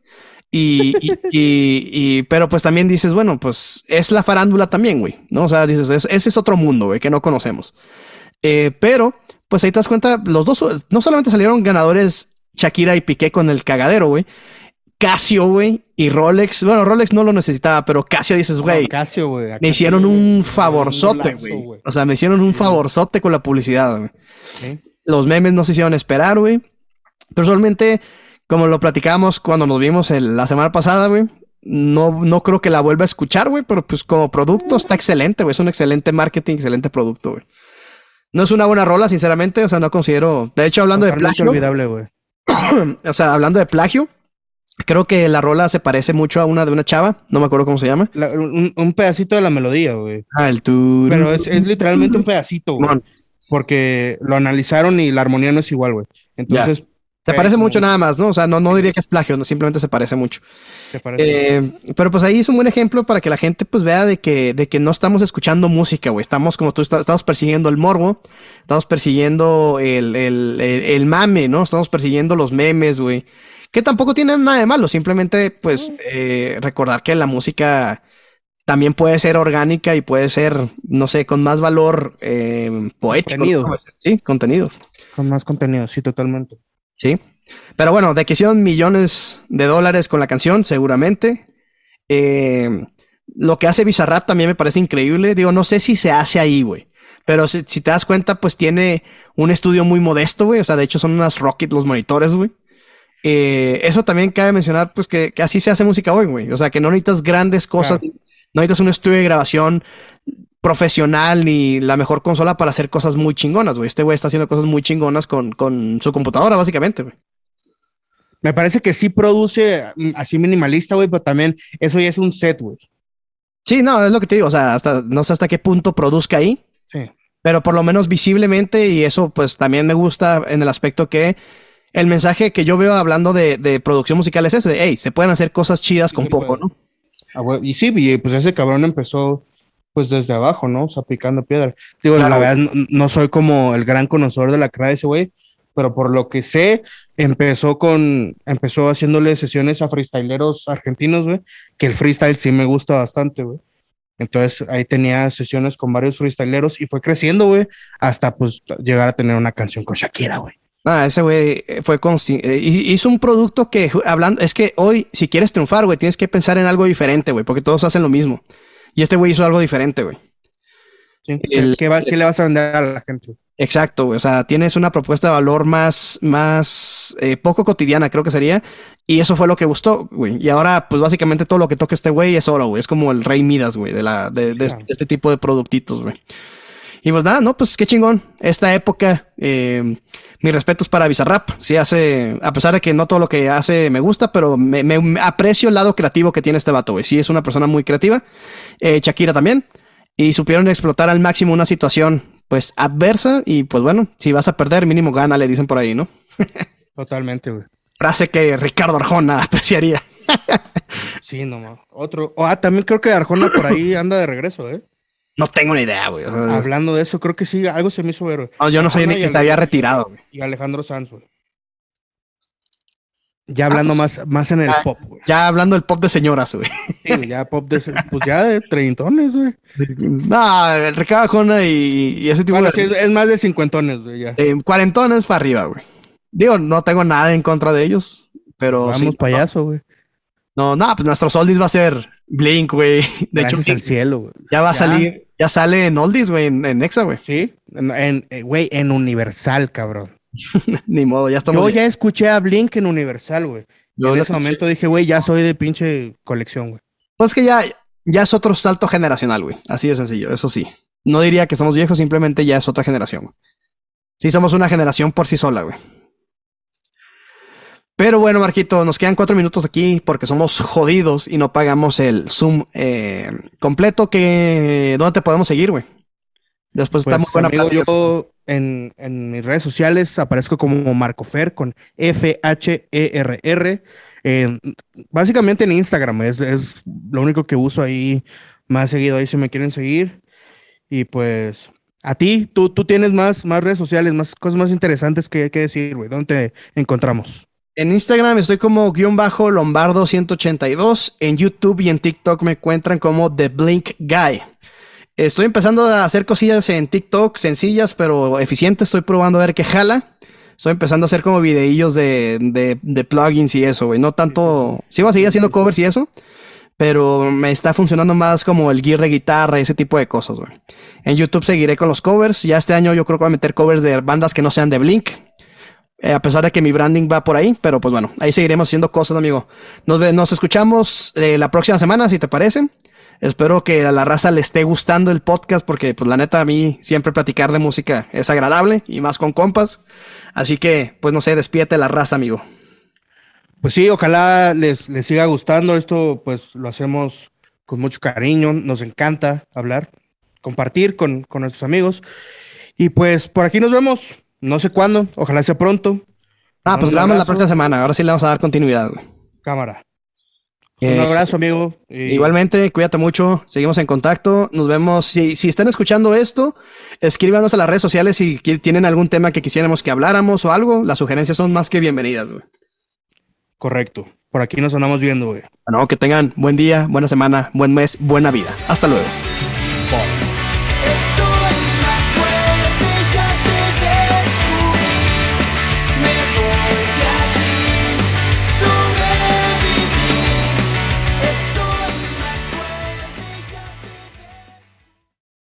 Y, y, pero pues también dices, bueno, pues es la farándula también, güey, ¿no? O sea, dices, ese es otro mundo, güey, que no conocemos. Eh, pero, pues ahí te das cuenta, los dos, no solamente salieron ganadores Shakira y Piqué con el cagadero, güey. Casio, güey, y Rolex. Bueno, Rolex no lo necesitaba, pero Casio dices, güey. Casio, güey. Me hicieron un favorzote, güey. O sea, me hicieron un favorzote con la publicidad, güey. Los memes no se hicieron esperar, güey. Personalmente, como lo platicamos cuando nos vimos la semana pasada, güey. No, no creo que la vuelva a escuchar, güey, pero pues como producto está excelente, güey. Es un excelente marketing, excelente producto, güey. No es una buena rola, sinceramente, o sea, no considero. De hecho, hablando de plagio. olvidable, güey. o sea, hablando de plagio, creo que la rola se parece mucho a una de una chava, no me acuerdo cómo se llama. un, pedacito de la melodía, güey. Ah, el tour. Pero es, literalmente un pedacito, güey. Porque lo analizaron y la armonía no es igual, güey. Entonces, se parece mucho nada más, ¿no? O sea, no, no diría que es plagio, no, simplemente se parece mucho. Eh, pero pues ahí es un buen ejemplo para que la gente pues vea de que, de que no estamos escuchando música, güey. Estamos como tú, estamos persiguiendo el morbo, estamos persiguiendo el, el, el, mame, ¿no? Estamos persiguiendo los memes, güey. Que tampoco tienen nada de malo, simplemente pues eh, recordar que la música también puede ser orgánica y puede ser, no sé, con más valor eh, poético. Contenido. Sí, contenido. Con más contenido, sí, totalmente. Sí. Pero bueno, de que hicieron millones de dólares con la canción, seguramente. Eh, lo que hace Bizarrap también me parece increíble. Digo, no sé si se hace ahí, güey. Pero si, te das cuenta, pues tiene un estudio muy modesto, güey. O sea, de hecho son unas Rocket los monitores, güey. Eh, eso también cabe mencionar, pues que, así se hace música hoy, güey. O sea, que no necesitas grandes cosas, no necesitas un estudio de grabación profesional ni la mejor consola para hacer cosas muy chingonas, güey. Este güey está haciendo cosas muy chingonas con, con su computadora, básicamente, güey. Me parece que sí produce mm, así minimalista, güey, pero también eso ya es un set, güey. Sí, no, es lo que te digo, o sea, hasta, no sé hasta qué punto produzca ahí. Sí. Pero por lo menos visiblemente, y eso pues también me gusta en el aspecto que el mensaje que yo veo hablando de, de producción musical es ese, de, hey, se pueden hacer cosas chidas con poco, ¿no? Ah, y sí, pues ese cabrón empezó pues desde abajo, ¿no? O sea, picando piedra. Digo, la verdad, no, soy como el gran conocedor de la cara de ese güey, pero por lo que sé, empezó con, empezó haciéndole sesiones a freestyleros argentinos, güey, que el freestyle sí me gusta bastante, güey. Entonces ahí tenía sesiones con varios freestyleros y fue creciendo, güey, hasta pues llegar a tener una canción con Shakira, güey. Ah, ese güey eh, fue con. Eh, hizo un producto que, hablando, es que hoy, si quieres triunfar, güey, tienes que pensar en algo diferente, güey, porque todos hacen lo mismo. Y este güey hizo algo diferente, güey. ¿Qué, le vas a vender a la gente? Exacto, güey. O sea, tienes una propuesta de valor más, más eh, poco cotidiana, creo que sería. Y eso fue lo que gustó, güey. Y ahora, pues básicamente todo lo que toca este güey es oro, güey. Es como el rey Midas, güey, de, la, de, este, tipo de productitos, güey. Y pues nada, no, pues qué chingón. Esta época, eh, mis respetos para Bizarrap. Sí hace, a pesar de que no todo lo que hace me gusta, pero me, aprecio el lado creativo que tiene este vato, güey. Sí es una persona muy creativa. Eh, Shakira también. Y supieron explotar al máximo una situación, pues, adversa. Y pues bueno, si vas a perder, mínimo gana, le dicen por ahí, ¿no? Totalmente, güey. Frase que Ricardo Arjona apreciaría. sí, no, Otro. ah, también creo que Arjona por ahí anda de regreso, ¿eh? No tengo ni idea, güey. Hablando de eso, creo que sí, algo se me hizo ver. No, yo no sabía ni que se había retirado, güey. Y Alejandro Sanz, güey. Ya hablando ah, pues, más, más en el pop, güey. Ya hablando del pop de señoras, güey. Sí, ya pop de... Pues ya de treintones, güey. No, el Ricardo Jona y, ese tipo de... Sí, es, más de cincuentones, güey, ya. Eh, cuarentones para arriba, güey. Digo, no tengo nada en contra de ellos, pero... Vamos payaso, güey. No, no, pues nuestro oldies va a ser Blink, güey. De Gracias hecho, al cielo, güey. Ya va a salir, ya sale en oldies, güey, en, Nexa, güey. Sí, en, eh, güey, en, Universal, cabrón. Ni modo, ya estamos. Yo ya escuché a Blink en Universal, güey. En ese momento dije, güey, ya soy de pinche colección, güey. Pues que ya, ya es otro salto generacional, güey. Así de sencillo, eso sí. No diría que estamos viejos, simplemente ya es otra generación. Sí, somos una generación por sí sola, güey. Pero bueno, Marquito, nos quedan cuatro minutos aquí porque somos jodidos y no pagamos el Zoom eh, completo. Que, ¿Dónde te podemos seguir, güey? Después pues, estamos amigo, yo en, mis redes sociales aparezco como Marco Fer con F-H-E-R-R. básicamente en Instagram es, es, lo único que uso ahí más seguido ahí si me quieren seguir. Y pues a ti, tú, tú tienes más, más redes sociales, más cosas más interesantes que, que decir, güey. ¿Dónde te encontramos? En Instagram estoy como guion bajo lombardo 182. En YouTube y en TikTok me encuentran como The Blink Guy. Estoy empezando a hacer cosillas en TikTok sencillas pero eficientes. Estoy probando a ver qué jala. Estoy empezando a hacer como videillos de, de, plugins y eso, güey. No tanto. Voy a seguir haciendo covers y eso. Pero me está funcionando más como el gear de guitarra ese tipo de cosas, güey. En YouTube seguiré con los covers. Ya este año yo creo que voy a meter covers de bandas que no sean de Blink. Eh, a pesar de que mi branding va por ahí, pero pues bueno, ahí seguiremos haciendo cosas, amigo. Nos, escuchamos eh, la próxima semana, si te parece. Espero que a la raza le esté gustando el podcast, porque pues la neta a mí siempre platicar de música es agradable y más con compas. Así que, pues no sé, despídete la raza, amigo. Pues sí, ojalá les, les siga gustando. Esto pues lo hacemos con mucho cariño, nos encanta hablar, compartir con, con nuestros amigos. Y pues por aquí nos vemos. No sé cuándo, ojalá sea pronto. Ah, pues grabamos la próxima semana. Ahora sí le vamos a dar continuidad, güey. Cámara. un eh, abrazo, amigo. Igualmente, cuídate mucho. Seguimos en contacto. Nos vemos. Si, si están escuchando esto, escríbanos a las redes sociales si tienen algún tema que quisiéramos que habláramos o algo. Las sugerencias son más que bienvenidas, güey. Correcto. Por aquí nos andamos viendo, güey. Bueno, que tengan buen día, buena semana, buen mes, buena vida. Hasta luego.